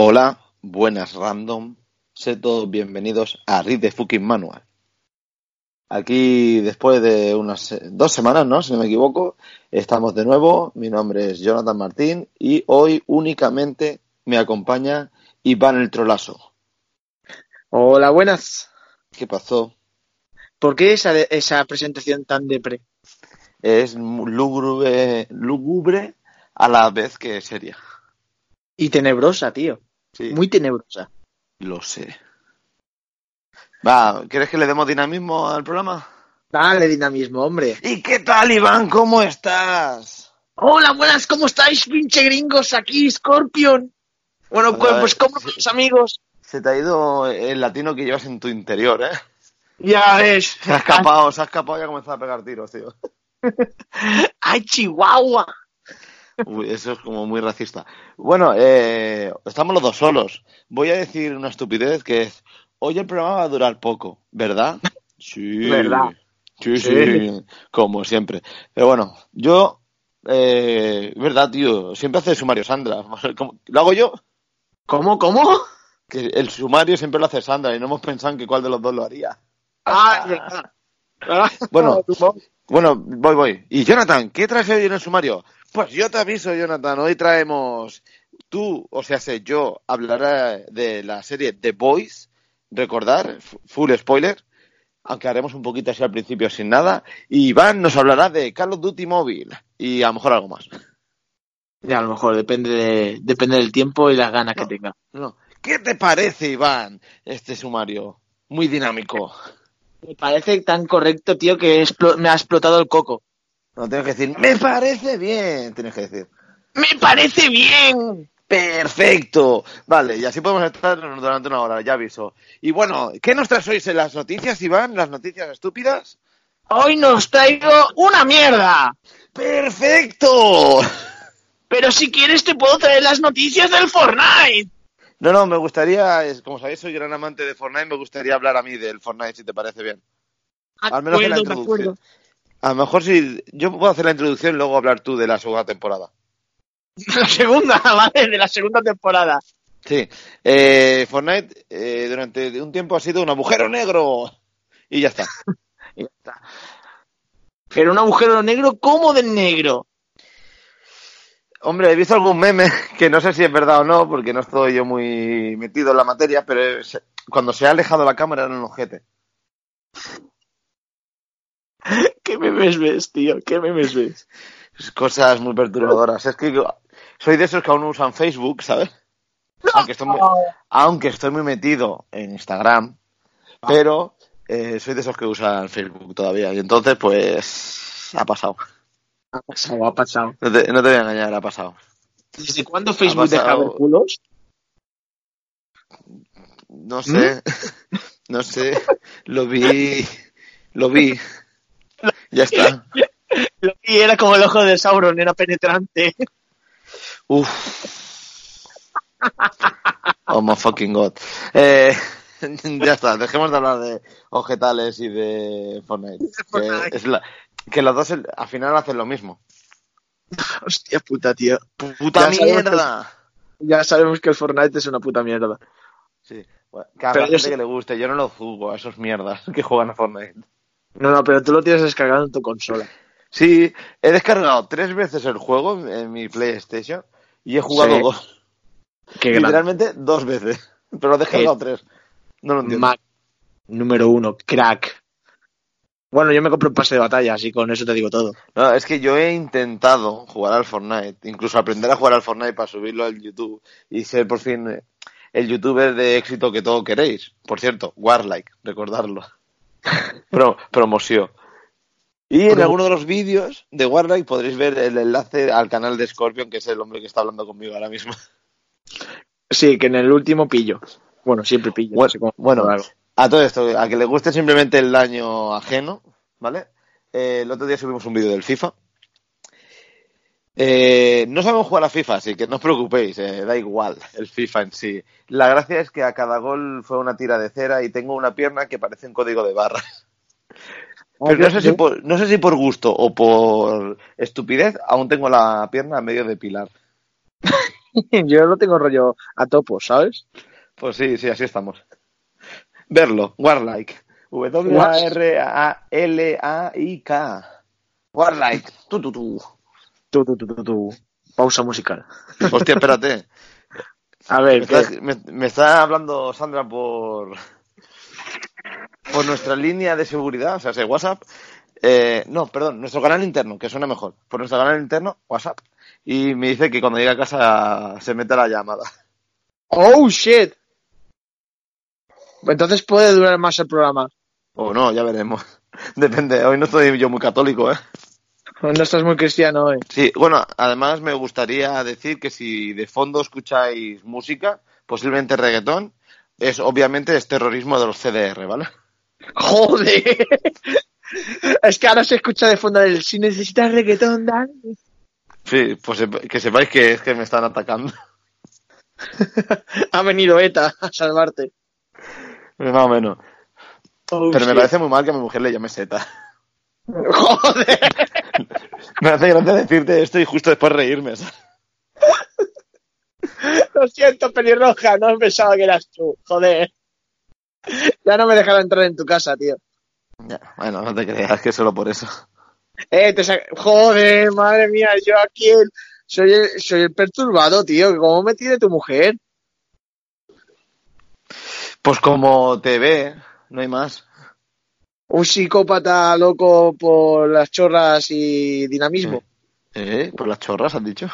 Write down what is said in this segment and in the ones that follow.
Hola, buenas random. Sé todos bienvenidos a Read the Fucking Manual. Aquí, después de unas dos semanas, ¿no? Si no me equivoco, estamos de nuevo. Mi nombre es Jonathan Martín y hoy únicamente me acompaña Iván el Trolazo. Hola, buenas. ¿Qué pasó? ¿Por qué esa, esa presentación tan depre? Es lúgubre, lúgubre a la vez que seria. Y tenebrosa, tío. Sí, Muy tenebrosa. lo sé. Va, ¿quieres que le demos dinamismo al programa? Dale dinamismo, hombre. ¿Y qué tal, Iván? ¿Cómo estás? Hola, buenas, ¿cómo estáis, pinche gringos? Aquí, Scorpion. Bueno, pues, pues ¿cómo sí. los amigos? Se te ha ido el latino que llevas en tu interior, ¿eh? Ya ves. Se ha escapado, se ha escapado y ha comenzado a pegar tiros, tío. ¡Ay, Chihuahua! Eso es como muy racista. Bueno, eh, estamos los dos solos. Voy a decir una estupidez que es, hoy el programa va a durar poco, ¿verdad? Sí. ¿Verdad? Sí, sí, Sí. como siempre. Pero bueno, yo, eh, verdad, tío, siempre hace sumario Sandra. ¿Cómo- ¿Lo hago yo? ¿Cómo, cómo? Que el sumario siempre lo hace Sandra y no hemos pensado en que cuál de los dos lo haría. Ah, es verdad. Bueno. Bueno, voy, voy. Y Jonathan, ¿qué traes hoy en el sumario? Pues yo te aviso, Jonathan, hoy traemos, tú, o sea, sé, yo hablaré de la serie The Boys, recordar, full spoiler, aunque haremos un poquito así al principio sin nada, y Iván nos hablará de Call of Duty Mobile y a lo mejor algo más. Ya, a lo mejor depende, de, depende del tiempo y las ganas No. que tenga. No. ¿Qué te parece, Iván, este sumario? Muy dinámico. Me parece tan correcto, tío, que me ha explotado el coco. No tienes que decir, me parece bien, tienes que decir. ¡Me parece bien! Perfecto. Vale, y así podemos estar durante una hora, ya aviso. Y bueno, ¿qué nos traes hoy en las noticias, Iván? ¿Las noticias estúpidas? Hoy nos traigo una mierda. ¡Perfecto! Pero si quieres te puedo traer las noticias del Fortnite. No, no, me gustaría, como sabéis, soy gran amante de Fortnite, me gustaría hablar a mí del Fortnite, si te parece bien. Al menos en la introducción. A lo mejor si yo puedo hacer la introducción y luego hablar tú de la segunda temporada. La segunda, ¿vale? De la segunda temporada. Sí. Eh, Fortnite eh, durante un tiempo ha sido un agujero negro. Y ya está. Y ya está. Pero un agujero negro como del negro. Hombre, he visto algún meme que no sé si es verdad o no, porque no estoy yo muy metido en la materia, pero cuando se ha alejado la cámara era un ojete. ¿Qué memes ves, tío? ¿Qué memes ves? Es Cosas muy perturbadoras. Es que yo soy de esos que aún no usan Facebook, ¿sabes? Aunque estoy muy, aunque estoy muy metido en Instagram, pero eh, soy de esos que usan Facebook todavía. Y entonces, pues, ha pasado. Ha pasado, ha pasado. No te, no te voy a engañar, ha pasado. ¿Desde cuándo Facebook deja pasado. ver culos? No sé, no sé, lo vi, lo vi. Ya está. Y era como el ojo de Sauron, era penetrante. Uf. Oh my fucking god. Eh, ya está, dejemos de hablar de objetales y de Fortnite. Que, es la- que los dos al final hacen lo mismo. Hostia puta, tío. ¡Puta Ya sabemos mierda! Ya sabemos que el Fortnite es una puta mierda. Sí, bueno, que a la gente que le guste, yo no lo juzgo a esos mierdas que juegan a Fortnite. No, no, pero tú lo tienes descargado en tu consola. Sí, he descargado tres veces el juego en, mi PlayStation y he jugado Sí. dos. Qué. Literalmente dos veces. Pero he descargado tres. No lo entiendo. Mac número uno, crack. Bueno, yo me compro un pase de batalla, así con eso te digo todo. No, es que yo he intentado jugar al Fortnite, incluso aprender a jugar al Fortnite para subirlo al YouTube y ser por fin eh, el youtuber de éxito que todo queréis. Por cierto, Warlike, recordarlo. Pro, promoción. Y en alguno de los vídeos de Warlike podréis ver el enlace al canal de Scorpion, que es el hombre que está hablando conmigo ahora mismo. Sí, que en el último pillo. Bueno, siempre pillo. no Bueno, sé cómo- bueno, algo. a todo esto, a que le guste simplemente el daño ajeno, ¿vale? Eh, el otro día subimos un vídeo del FIFA. Eh, no sabemos jugar a FIFA, así que no os preocupéis, eh, da igual el FIFA en sí. La gracia es que a cada gol fue una tira de cera y tengo una pierna que parece un código de barras. Pero no sé, si por, no sé si por gusto o por estupidez, aún tengo la pierna a medio de pilar. Yo no tengo rollo a topo, ¿sabes? Pues sí, sí, así estamos. Verlo, Warlike. W-A-R-A-L-A-I-K. Warlike. Tú, tú, tú, tú, tú. Pausa musical. Hostia, espérate. A Me ver, me- me está hablando Sandra por por nuestra línea de seguridad, o sea, ese WhatsApp. Eh, no, perdón, nuestro canal interno, que suena mejor. Por nuestro canal interno, WhatsApp. Y me dice que cuando llegue a casa se mete la llamada. ¡Oh, shit! Entonces puede durar más el programa. O no, ya veremos. Depende, hoy no estoy yo muy católico, ¿eh? No estás muy cristiano hoy. Sí, bueno, además me gustaría decir que si de fondo escucháis música, posiblemente reggaetón, es obviamente es terrorismo de los CDR, ¿vale? ¡Joder! Es que ahora se escucha de fondo el si necesitas reggaetón, Dan. Sí, pues que sepáis que es que me están atacando. Ha venido ETA a salvarte. Más o menos. Oh, Pero me parece muy mal que a mi mujer le llame Seta. ¡Joder! Me hace gracia decirte esto y justo después reírme. Lo siento, pelirroja, no pensaba que eras tú. Joder. Ya no me dejará entrar en tu casa, tío. Ya, bueno, no te creas que solo por eso. Eh, te sa- Joder, madre mía, yo aquí el- soy, el, soy el perturbado, tío. ¿Cómo me tiene tu mujer? Pues como te ve, no hay más. Un psicópata loco por las chorras y dinamismo. ¿Eh? Por las chorras, has dicho.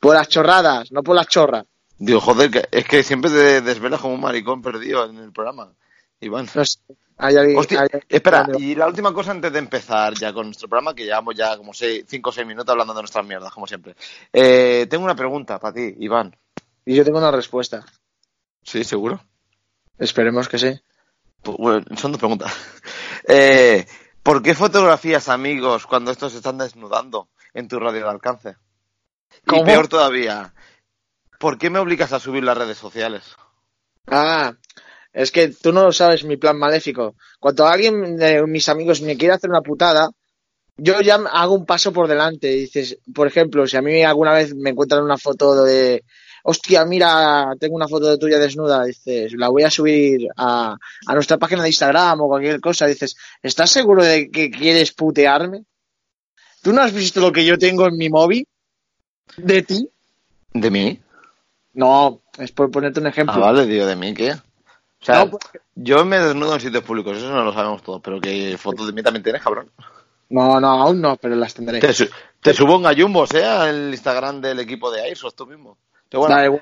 Por las chorradas, no por las chorras. Digo, joder, que- es que siempre te desvelas como un maricón perdido en el programa. Iván. No sé. Hay alguien- Hostia, hay alguien- espera, y la última cosa antes de empezar ya con nuestro programa, que llevamos ya como 5 o 6 minutos hablando de nuestras mierdas, como siempre. Eh, tengo una pregunta para ti, Iván. Y yo tengo una respuesta. ¿Sí, seguro? Esperemos que sí. Bueno, son dos preguntas. Eh, ¿Por qué fotografías amigos cuando estos se están desnudando en tu radio de alcance? Y peor todavía, ¿por qué me obligas a subir las redes sociales? Ah, es que tú no sabes mi plan maléfico. Cuando alguien de mis amigos me quiere hacer una putada, yo ya hago un paso por delante. Dices, por ejemplo, si a mí alguna vez me encuentran una foto de, hostia, mira, tengo una foto de tuya desnuda, dices, la voy a subir a, a nuestra página de Instagram o cualquier cosa, dices, ¿estás seguro de que quieres putearme? ¿Tú no has visto lo que yo tengo en mi móvil? ¿De ti? ¿De mí? No, es por ponerte un ejemplo. Ah, vale, digo, ¿de mí qué? O sea, No, pues- yo me desnudo en sitios públicos, eso no lo sabemos todos, pero que fotos de mí también tienes, cabrón. no, no, aún no, pero las tendré. Te, su- te subo un gallumbo, sea el Instagram del equipo de Airsoft tú mismo. Pero bueno.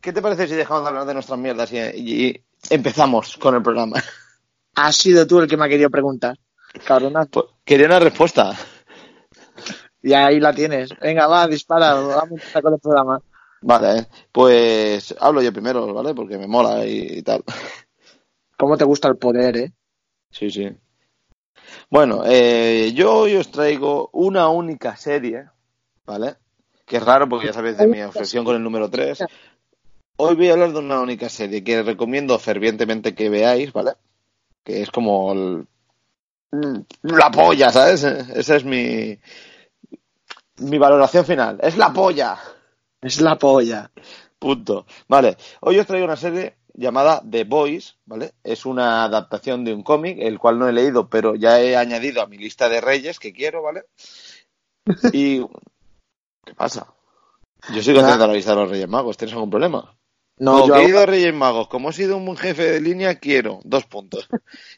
¿qué te parece si dejamos de hablar de nuestras mierdas y, y empezamos con el programa? Has sido tú el que me ha querido preguntar. Cabronazo. Pues, quería una respuesta. Y ahí la tienes. Venga, va, dispara. Vamos a empezar con el programa. Vale, pues hablo yo primero, ¿vale? Porque me mola y, y tal. ¿Cómo te gusta el poder, eh? Sí, sí. Bueno, eh, yo hoy os traigo una única serie, ¿vale? Que es raro porque ya sabéis de mi obsesión con el número 3. Hoy voy a hablar de una única serie que recomiendo fervientemente que veáis, ¿vale? Que es como el- la polla, ¿sabes? Esa es mi mi valoración final. Es la polla. Es la polla. Punto. Vale, hoy os traigo una serie llamada The Boys, ¿vale? Es una adaptación de un cómic, el cual no he leído, pero ya he añadido a mi lista de reyes que quiero, ¿vale? Y... ¿Qué pasa? Yo soy contento de la lista de los Reyes Magos, ¿tienes algún problema? No, No, yo querido Reyes Magos, como he sido un buen jefe de línea, quiero dos puntos.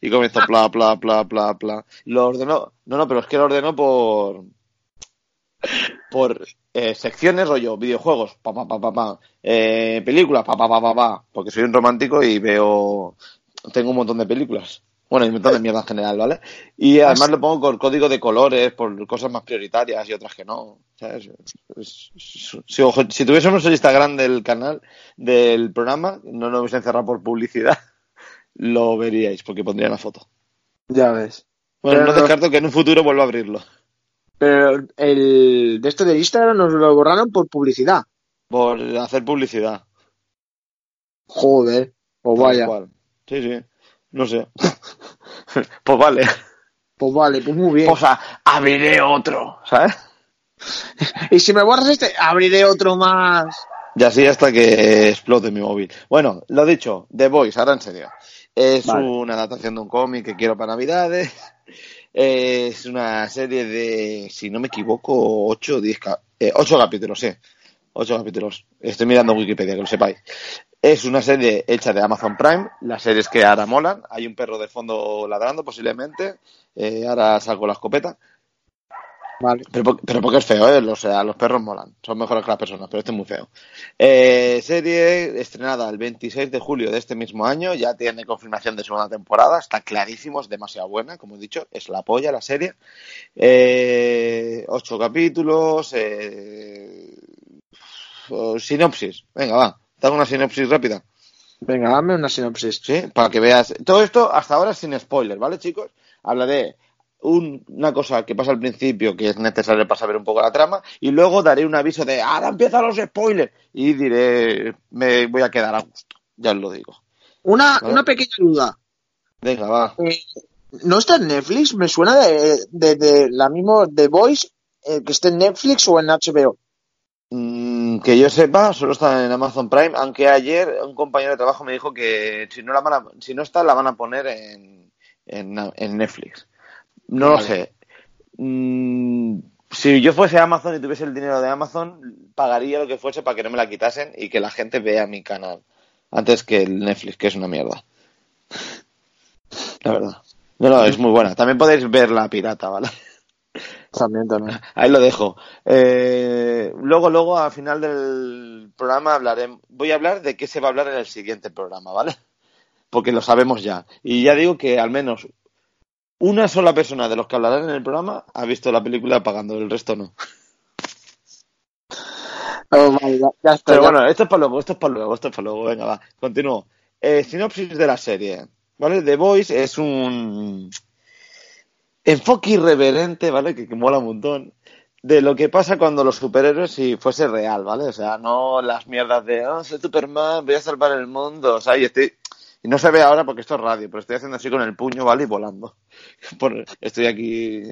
Y comenzó pla, pla, pla, pla, pla. Lo ordenó, no, no, pero es que lo ordenó por, por eh, secciones, rollo, videojuegos, pa, pa, pa, pa, pa, eh, películas, pa, pa, pa, pa, pa, porque soy un romántico y veo, tengo un montón de películas. Bueno, y un montón de mierda en general, ¿vale? Y además lo pongo con código de colores, por cosas más prioritarias y otras que no. Si, tuviésemos el Instagram del canal, del programa, no nos hubiese encerrado por publicidad, lo veríais, porque pondría la foto. Ya ves. Bueno, Pero- no descarto que en un futuro vuelva a abrirlo. Pero el de esto de Instagram nos lo borraron por publicidad. Por hacer publicidad. Joder. Pues tal vaya. Sí, sí. No sé. pues vale. Pues vale, pues muy bien. Pues a- abriré otro, ¿sabes? Y si me borras este, abriré otro más. Y así hasta que explote mi móvil. Bueno, lo dicho, The Voice, ahora en serio. Es Vale. una adaptación de un cómic que quiero para Navidades. Es una serie de, si no me equivoco, 8 o 10 ca- eh, ocho capítulos, sí. 8 capítulos. Estoy mirando Wikipedia, que lo sepáis. Es una serie hecha de Amazon Prime, las series que ahora molan. Hay un perro de fondo ladrando, posiblemente. Eh, ahora saco la escopeta. Vale. Pero, por- pero porque es feo, ¿eh? O sea, los perros molan. Son mejores que las personas, pero este es muy feo. Eh, serie estrenada el 26 de julio de este mismo año. Ya tiene confirmación de segunda temporada. Está clarísimo, es demasiado buena, como he dicho. Es la polla la serie. Eh, ocho capítulos. Eh, sinopsis. Venga, va. Hago una sinopsis rápida. Venga, dame una sinopsis. ¿sí? Para que veas. Todo esto hasta ahora sin spoiler, ¿vale, chicos? Hablaré un- una cosa que pasa al principio que es necesaria para saber un poco la trama y luego daré un aviso de ahora empiezan los spoilers y diré me voy a quedar a gusto, ya os lo digo. Una, Vale. una pequeña duda. Venga, va. Eh, ¿No está en Netflix? Me suena de, de, de la misma The Voice eh, que esté en Netflix o en HBO. Mm, que yo sepa, solo está en Amazon Prime, aunque ayer un compañero de trabajo me dijo que si no la van a- si no está la van a poner en, en, en Netflix. No lo sé. Mm, si yo fuese Amazon y tuviese el dinero de Amazon, pagaría lo que fuese para que no me la quitasen y que la gente vea mi canal antes que el Netflix, que es una mierda. La verdad. No, no, es muy buena. También podéis ver la pirata, ¿vale? También, también. Ahí lo dejo. Eh, luego, luego, al final del programa hablaré. Voy a hablar de qué se va a hablar en el siguiente programa, ¿vale? Porque lo sabemos ya. Y ya digo que al menos una sola persona de los que hablarán en el programa ha visto la película pagando, el resto no. Oh, ya, ya está. Pero ya. bueno, esto es para luego, esto es para luego, esto es para luego. Venga, va, continúo. Eh, sinopsis de la serie, ¿vale? The Voice es un enfoque irreverente, ¿vale? Que, que mola un montón. De lo que pasa cuando los superhéroes si fuese real, ¿vale? O sea, no las mierdas de, oh, soy Superman, voy a salvar el mundo, o sea, y estoy... Y no se ve ahora porque esto es radio, pero estoy haciendo así con el puño, ¿vale? Y volando. Por- Estoy aquí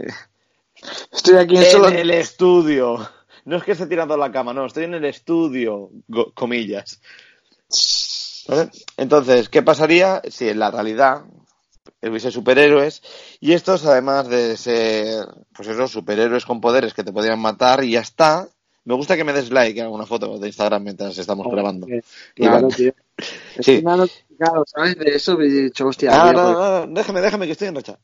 Estoy aquí en en solo. el estudio. No es que esté tirando la cama, no, estoy en el estudio, comillas. ¿Vale? Entonces, ¿qué pasaría si en la realidad hubiese superhéroes y estos, además de ser, pues esos superhéroes con poderes que te podrían matar y ya está? Me gusta que me des like en alguna foto de Instagram mientras estamos grabando. Claro, tío. Sí. me han notificado, ¿sabes? De eso he dicho, hostia. Ah, a no, no, no, déjame, déjame que estoy en racha.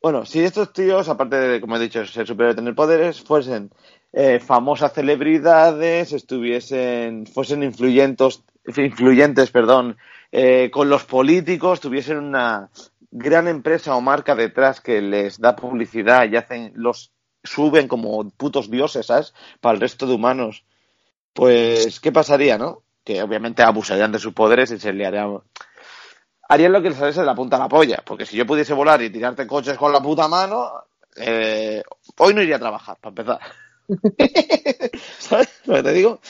Bueno, si estos tíos, aparte de, como he dicho, ser superior y tener poderes, fuesen eh, famosas celebridades, estuviesen, fuesen influyentes, influyentes, perdón, eh, con los políticos, tuviesen una gran empresa o marca detrás que les da publicidad y hacen, los suben como putos dioses, ¿sabes? Para el resto de humanos. Pues, ¿qué pasaría, no? Que obviamente abusarían de sus poderes y se liarían harían lo que les saliese de la punta a la polla. Porque si yo pudiese volar y tirarte coches con la puta mano, eh, hoy no iría a trabajar, para empezar. ¿Sabes lo que te digo?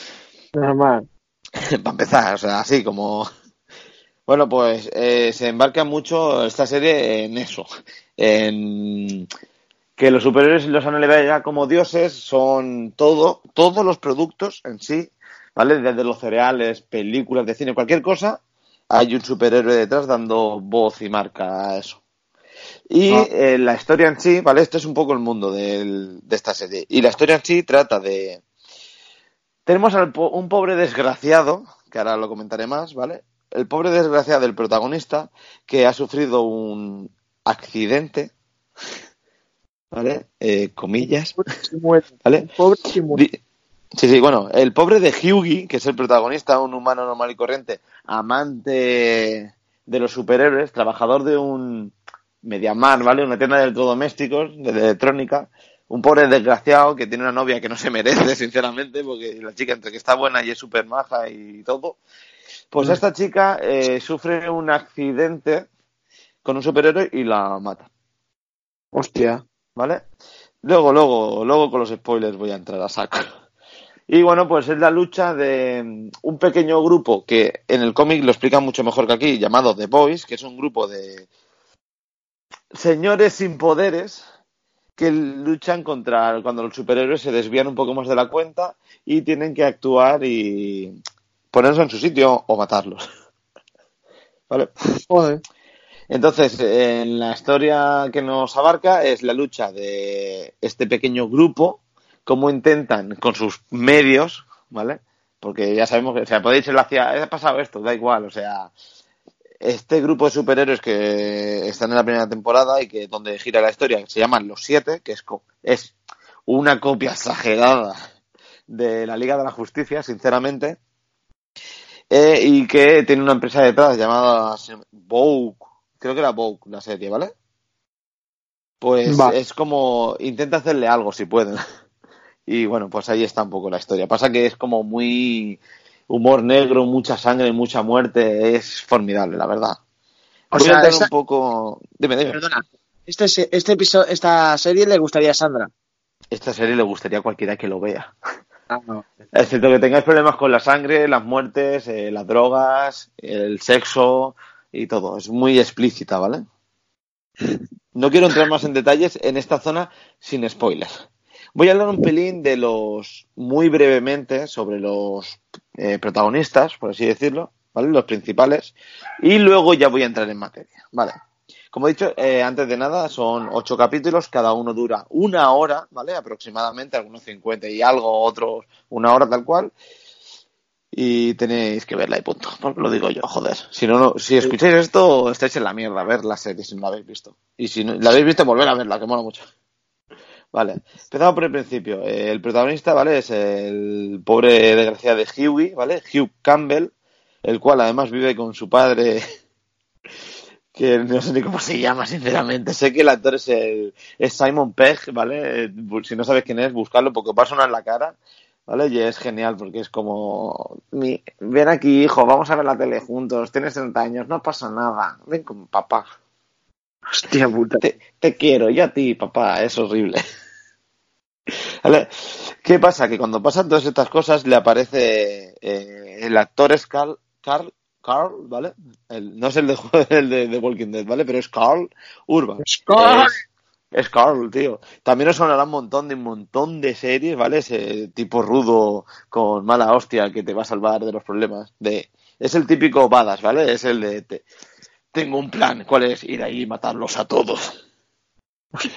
Normal. para empezar, o sea, así como... Bueno, pues eh, se embarca mucho esta serie en eso, en que los superiores los han elevado ya como dioses, son todo, todos los productos en sí, ¿vale? Desde los cereales, películas de cine, cualquier cosa, hay un superhéroe detrás dando voz y marca a eso. Y Ah. eh, la historia en sí, ¿vale? Esto es un poco el mundo del- de esta serie. Y la historia en sí trata de... Tenemos a un pobre desgraciado, que ahora lo comentaré más, ¿vale? El pobre desgraciado del protagonista que ha sufrido un accidente, ¿vale? Eh, comillas, ¿vale? Pobre Sí, sí, bueno, el pobre de Hyugi, que es el protagonista, un humano normal y corriente, amante de los superhéroes, trabajador de un Mediamar, ¿vale? Una tienda de electrodomésticos, de electrónica, un pobre desgraciado que tiene una novia que no se merece, sinceramente, porque la chica entre que está buena y es súper maja y todo, pues esta chica eh, sufre un accidente con un superhéroe y la mata. Hostia. ¿vale? Luego, luego, luego con los spoilers voy a entrar a saco. Y bueno, pues es la lucha de mm, un pequeño grupo que en el cómic lo explica mucho mejor que aquí, llamado The Boys, que es un grupo de señores sin poderes que luchan contra cuando los superhéroes se desvían un poco más de la cuenta y tienen que actuar y ponerse en su sitio o matarlos. ¿Vale? Joder. Entonces, en la historia que nos abarca es la lucha de este pequeño grupo, cómo intentan con sus medios, ¿vale? Porque ya sabemos que, o sea, podéis irlo hacia, ha pasado esto, da igual, o sea, este grupo de superhéroes que están en la primera temporada y que donde gira la historia, que se llaman Los Siete, que es, es una copia exagerada de la Liga de la Justicia, sinceramente, eh, y que tiene una empresa detrás llamada Vogue, creo que era Vogue la serie, ¿vale? Pues Va. es como intenta hacerle algo si pueden. Y bueno, pues ahí está un poco la historia. Pasa que es como muy humor negro, mucha sangre, mucha muerte, es formidable, la verdad. O Voy sea, a entrar esta- un poco. Dime, dime. Perdona. Este, se- este episodio, esta serie le gustaría a Sandra. Esta serie le gustaría a cualquiera que lo vea. Ah. Excepto que tengáis problemas con la sangre, las muertes, eh, las drogas, el sexo y todo. Es muy explícita, ¿vale? No quiero entrar más en detalles en esta zona sin spoilers. Voy a hablar un pelín de los, muy brevemente, sobre los eh, protagonistas, por así decirlo, ¿vale? Los principales. Y luego ya voy a entrar en materia, ¿vale? Como he dicho, eh, antes de nada, son ocho capítulos, cada uno dura una hora, ¿vale? Aproximadamente, algunos 50 y algo, otros una hora tal cual. Y tenéis que verla y punto. Porque lo digo yo, joder. Si no, no si escucháis esto, estáis en la mierda, ver la serie si no la habéis visto. Y si no la habéis visto, volver a verla, que mola mucho. Vale, empezamos por el principio. Eh, el protagonista, ¿vale? Es el pobre desgraciado de Hughie, ¿vale? Hugh Campbell, el cual además vive con su padre, que no sé ni cómo se llama, sinceramente. Sé que el actor es, el, es Simon Pegg, ¿vale? Eh, Si no sabes quién es, buscarlo porque os va a sonar en la cara, ¿vale? Y es genial porque es como, mi, ven aquí, hijo, vamos a ver la tele juntos, tienes 30 años, no pasa nada, ven con papá. Hostia puta. Te, te quiero, yo a ti, papá, es horrible. ¿Vale? ¿Qué pasa? Que cuando pasan todas estas cosas le aparece eh, el actor es Carl, Carl, Carl, ¿vale? El- no es el de, el de, de Walking Dead, ¿vale? Pero es Carl Urban. Carl. Es, es Carl, tío. También os sonará un montón de un montón de series, ¿vale? Ese tipo rudo con mala hostia que te va a salvar de los problemas. De, es el típico badass, ¿vale? Es el de te- tengo un plan, ¿cuál es? Ir ahí y matarlos a todos.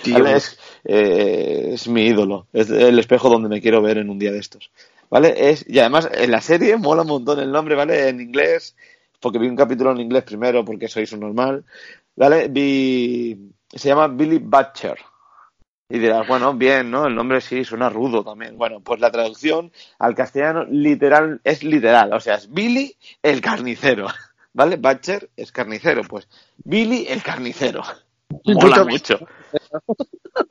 ¿Vale? Es, eh, es mi ídolo. Es el espejo donde me quiero ver en un día de estos. ¿Vale? Es, y además, en la serie mola un montón el nombre, ¿vale? En inglés, porque vi un capítulo en inglés primero, porque soy un normal. ¿Vale? Vi. Se llama Billy Butcher. Y dirás, bueno, bien, ¿no? El nombre sí suena rudo también. Bueno, pues la traducción al castellano literal es literal. O sea, es Billy el carnicero. ¿Vale? Butcher es carnicero. Pues Billy el carnicero. Mola mucho.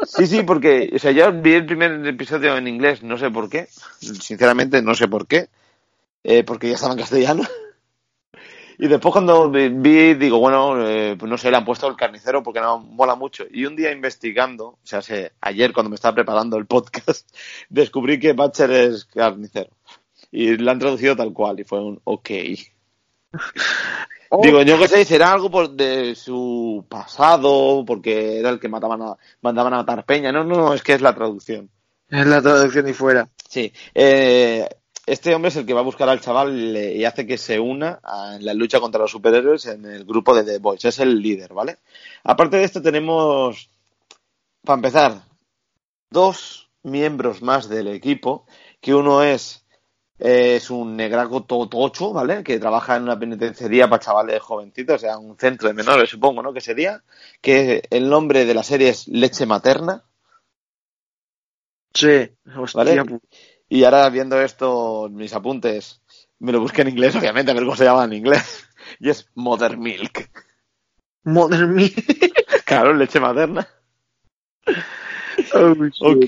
Sí, sí, porque, o sea, yo vi el primer episodio en inglés, no sé por qué, sinceramente no sé por qué, eh, porque ya estaba en castellano. Y después cuando vi, digo, bueno, eh, pues no sé, le han puesto el carnicero porque no mola mucho. Y un día investigando, o sea, sé, ayer cuando me estaba preparando el podcast, descubrí que Butcher es carnicero. Y lo han traducido tal cual, y fue un ok. Oh, Digo, yo qué sé, será algo por de su pasado, porque era el que mataban a, mandaban a matar peña. No, no, no, es que es la traducción. es la traducción y fuera. Sí. Eh, este hombre es el que va a buscar al chaval y hace que se una a- en la lucha contra los superhéroes en el grupo de The Boys. Es el líder, ¿vale? Aparte de esto tenemos, para empezar, dos miembros más del equipo, que uno es Es un negraco tocho, ¿vale? Que trabaja en una penitenciaría para chavales jovencitos, o sea, un centro de menores, supongo, ¿no? Que sería. Que el nombre de la serie es Leche Materna. Sí, hostia. ¿Vale? Y ahora viendo esto, mis apuntes, me lo busqué en inglés, obviamente, a ver cómo se llama en inglés. Y es Mother Milk. Mother mía. Claro, leche materna. Oh. Ok.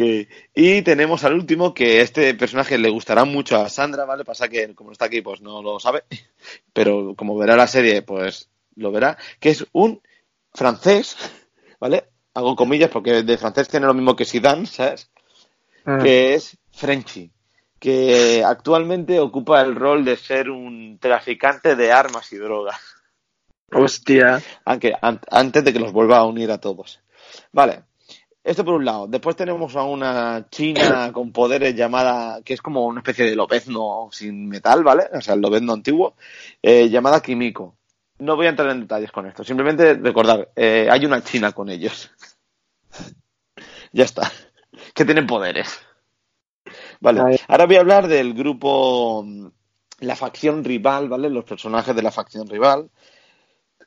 Y tenemos al último, que este personaje le gustará mucho a Sandra, ¿vale? Pasa que como no está aquí, pues no lo sabe. Pero como verá la serie, pues lo verá. Que es un francés, ¿vale? Hago comillas porque de francés tiene lo mismo que Zidane, ¿sabes? Ah, que es Frenchy, que actualmente ocupa el rol de ser un traficante de armas y drogas, Hostia. aunque an- antes de que los vuelva a unir a todos. Vale, esto por un lado. Después tenemos a una china con poderes llamada, que es como una especie de lobezno sin metal, ¿vale? O sea, el lobezno antiguo, eh, llamada Kimiko. No voy a entrar en detalles con esto, simplemente recordar, eh, hay una china con ellos. ya está. Que tienen poderes. Vale, ahora voy a hablar del grupo, mm, la facción rival, ¿vale? Los personajes de la facción rival,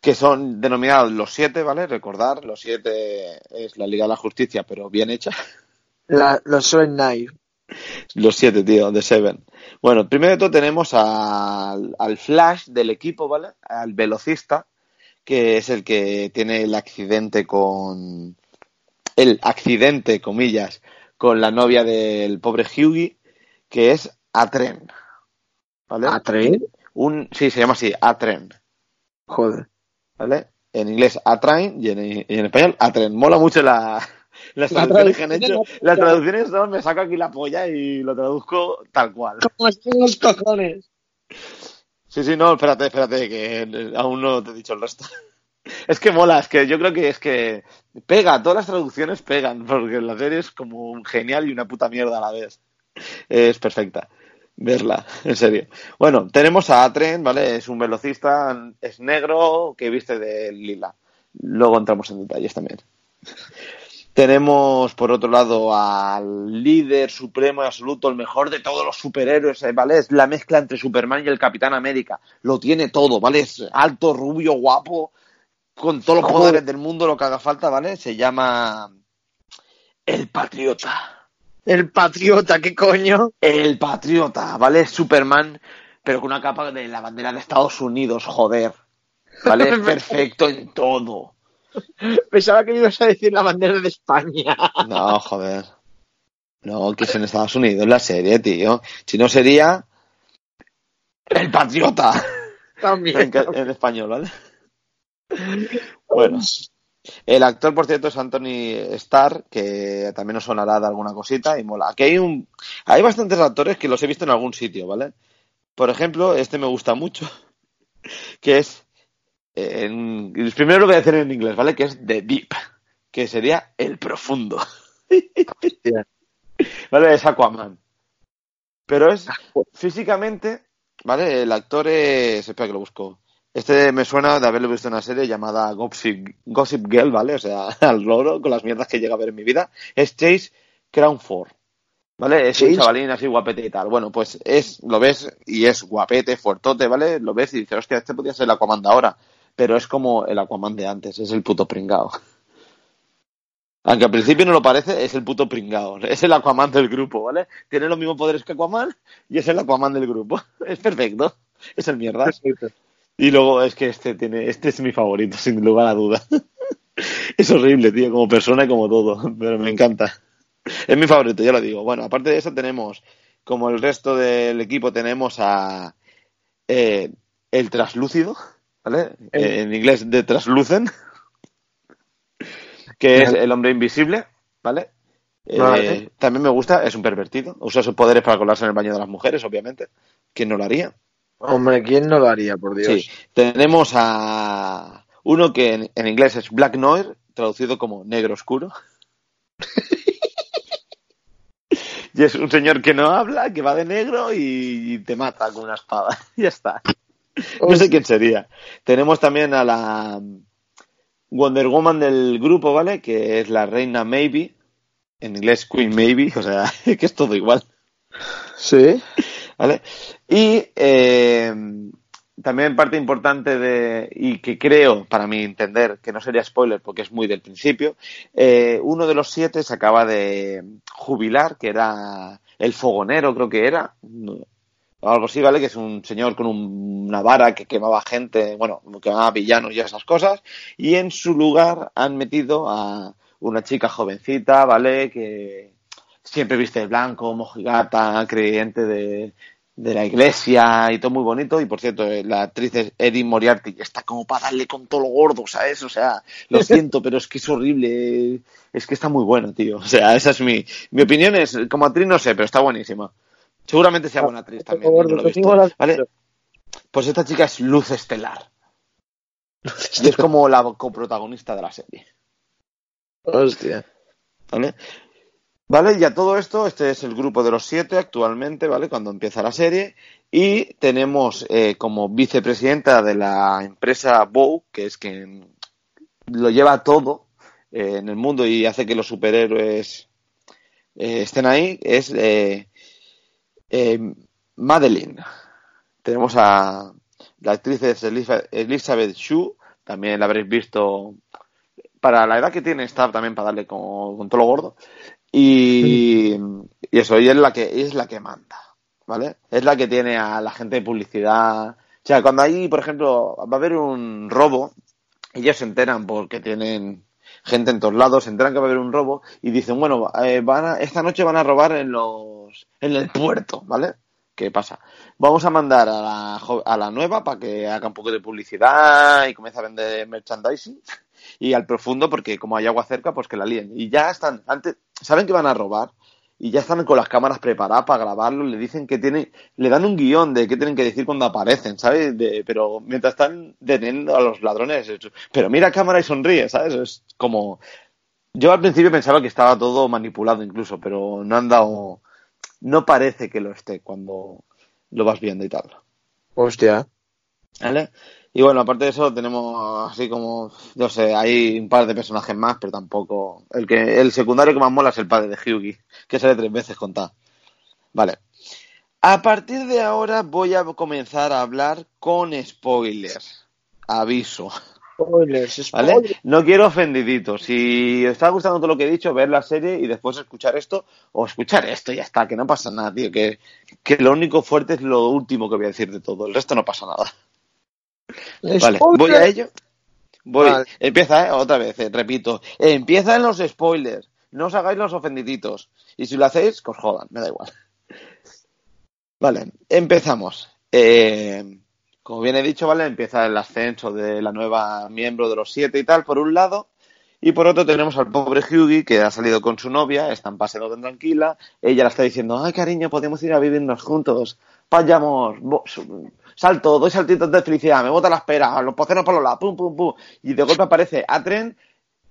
que son denominados los siete, ¿vale? Recordar, los siete es la Liga de la Justicia, pero bien hecha. La, los Seven Knife. Los siete, tío, de Seven. Bueno, primero de todo tenemos al, al Flash del equipo, ¿vale? Al velocista, que es el que tiene el accidente con. El accidente, comillas, con la novia del pobre Hughie, que es Atren. ¿Vale? ¿A tren? Un, sí, se llama así, Atren. Joder. ¿Vale? En inglés Atrain y en, y en español Atren. Mola mucho la, las La traducciones que han traducción hecho. Las traducciones son, me saco aquí la polla y lo traduzco tal cual. ¿Cómo están los cojones? Sí, sí, no, espérate, espérate, que aún no te he dicho el resto. Es que mola, es que yo creo que es que pega, todas las traducciones pegan, porque la serie es como un genial y una puta mierda a la vez. Es perfecta verla, en serio. Bueno, tenemos a Atren, ¿vale? Es un velocista, es negro, que viste de lila. Luego entramos en detalles también. Tenemos, por otro lado, al líder supremo y absoluto, el mejor de todos los superhéroes, ¿eh? ¿vale? Es la mezcla entre Superman y el Capitán América. Lo tiene todo, ¿vale? Es alto, rubio, guapo, con todos los Joder. poderes del mundo, lo que haga falta, ¿vale? Se llama El Patriota. El patriota, ¿qué coño? El Patriota, ¿vale? Superman, pero con una capa de la bandera de Estados Unidos, joder. ¿Vale? Perfecto en todo. Pensaba que ibas a decir la bandera de España. No, joder. No, que es en Estados Unidos la serie, tío. Si no sería El Patriota También. en español, ¿vale? Bueno, el actor, por cierto, es Anthony Starr, que también nos sonará de alguna cosita y mola. Aquí hay un, hay bastantes actores que los he visto en algún sitio, ¿vale? Por ejemplo, este me gusta mucho, que es, eh, en, primero lo voy a decir en inglés, ¿vale? Que es The Deep, que sería el profundo. Hostia. ¿Vale? Es Aquaman. Pero es físicamente, ¿vale? El actor es. Espera que lo busco. Este me suena de haberlo visto en una serie llamada Gossip, Gossip Girl, ¿vale? O sea, al loro, con las mierdas que llega a ver en mi vida. Es Chase Crownford. ¿Vale? Es un chavalín así guapete y tal. Bueno, pues es, lo ves y es guapete, fuertote, ¿vale? Lo ves y dices, hostia, este podría ser el Aquaman de ahora. Pero es como el Aquaman de antes, es el puto pringao. Aunque al principio no lo parece, es el puto pringao. Es el Aquaman del grupo, ¿vale? Tiene los mismos poderes que Aquaman y es el Aquaman del grupo. Es perfecto. Es el mierda. Y luego es que este tiene, este es mi favorito, sin lugar a duda. Es horrible, tío, como persona y como todo, pero me encanta. Es mi favorito, ya lo digo. Bueno, aparte de eso tenemos, como el resto del equipo, tenemos a eh, el traslúcido, ¿vale? El- Eh, en inglés, de Translucent, que es el hombre invisible, ¿vale? Eh, Vale. también me gusta, es un pervertido. Usa sus poderes para colarse en el baño de las mujeres, obviamente. ¿Quién no lo haría? Hombre, ¿quién no lo haría, por Dios? Sí. Tenemos a uno que en, en inglés es Black Noir, traducido como negro oscuro. y es un señor que no habla, que va de negro y, y te mata con una espada. ya está. No sé quién sería. Tenemos también a la Wonder Woman del grupo, ¿vale? Que es la reina Maybe. En inglés Queen Maybe, o sea, que es todo igual. Sí. ¿Vale? Y eh, también parte importante de, y que creo, para mi entender, que no sería spoiler porque es muy del principio, eh, uno de los siete se acaba de jubilar, que era el fogonero, creo que era, o algo así, ¿vale? Que es un señor con un- una vara que quemaba gente, bueno, quemaba villanos y esas cosas, y en su lugar han metido a una chica jovencita, ¿vale? Que siempre viste de blanco, mojigata, creyente de, de la iglesia y todo muy bonito. Y por cierto, eh, la actriz es Erin Moriarty, está como para darle con todo lo gordo, ¿sabes? O sea, lo siento, pero es que es horrible. Es que está muy bueno, tío. O sea, esa es mi, mi opinión. Es, como actriz no sé, pero está buenísima. Seguramente sea buena actriz también. yo no lo he visto, ¿vale? Pues esta chica es Luz Estelar. Y es como la coprotagonista de la serie. Hostia. ¿Vale? Vale, y a todo esto, este es el grupo de los siete actualmente, ¿vale? Cuando empieza la serie. Y tenemos eh, como vicepresidenta de la empresa Bow, que es quien lo lleva todo eh, en el mundo y hace que los superhéroes eh, estén ahí, es eh, Madeline. Tenemos a la actriz es Eliza- Elizabeth Shue, también la habréis visto. Para la edad que tiene, está también para darle con todo lo gordo. Y, eso, y es la que es la que manda, ¿vale? Es la que tiene a la gente de publicidad. O sea, cuando hay, por ejemplo, va a haber un robo, ellos se enteran porque tienen gente en todos lados, se enteran que va a haber un robo y dicen, bueno, eh, van a- esta noche van a robar en los en el puerto, ¿vale? ¿Qué pasa? Vamos a mandar a la, a la nueva para que haga un poco de publicidad y comience a vender merchandising y al profundo porque como hay agua cerca, pues que la líen. Y ya están, antes, saben que van a robar y ya están con las cámaras preparadas para grabarlo, le dicen que tienen, le dan un guion de qué tienen que decir cuando aparecen, ¿sabes? De- pero mientras están deteniendo a los ladrones, es- pero mira a cámara y sonríe, ¿sabes? Es como, yo al principio pensaba que estaba todo manipulado incluso, pero no han dado, no parece que lo esté cuando lo vas viendo y tal. Hostia. ¿Vale? Y bueno, aparte de eso, tenemos así como, no sé, hay un par de personajes más, pero tampoco. El que el secundario que más mola es el padre de Hyugi, que sale tres veces contado. Vale. A partir de ahora voy a comenzar a hablar con spoilers. Aviso. Spoilers, ¿Vale? No quiero ofendiditos. Si os está gustando todo lo que he dicho, ver la serie y después escuchar esto, o escuchar esto y ya está, que no pasa nada, tío. Que, que lo único fuerte es lo último que voy a decir de todo. El resto no pasa nada. Vale, Spoilers. voy a ello. Voy. Vale. Empieza, ¿eh? Otra vez, eh, repito. Empieza en los spoilers. No os hagáis los ofendiditos. Y si lo hacéis, que os jodan, me da igual. Vale, empezamos. Eh, como bien he dicho, ¿vale? Empieza el ascenso de la nueva miembro de los siete y tal, por un lado. Y por otro tenemos al pobre Hughie que ha salido con su novia, están paseando tan tranquila. Ella le está diciendo, ay cariño, podemos ir a vivirnos juntos. Vayamos, salto, doy saltitos de felicidad, me bota la espera, los poceros por los lados, pum, pum, pum. Y de golpe aparece Atren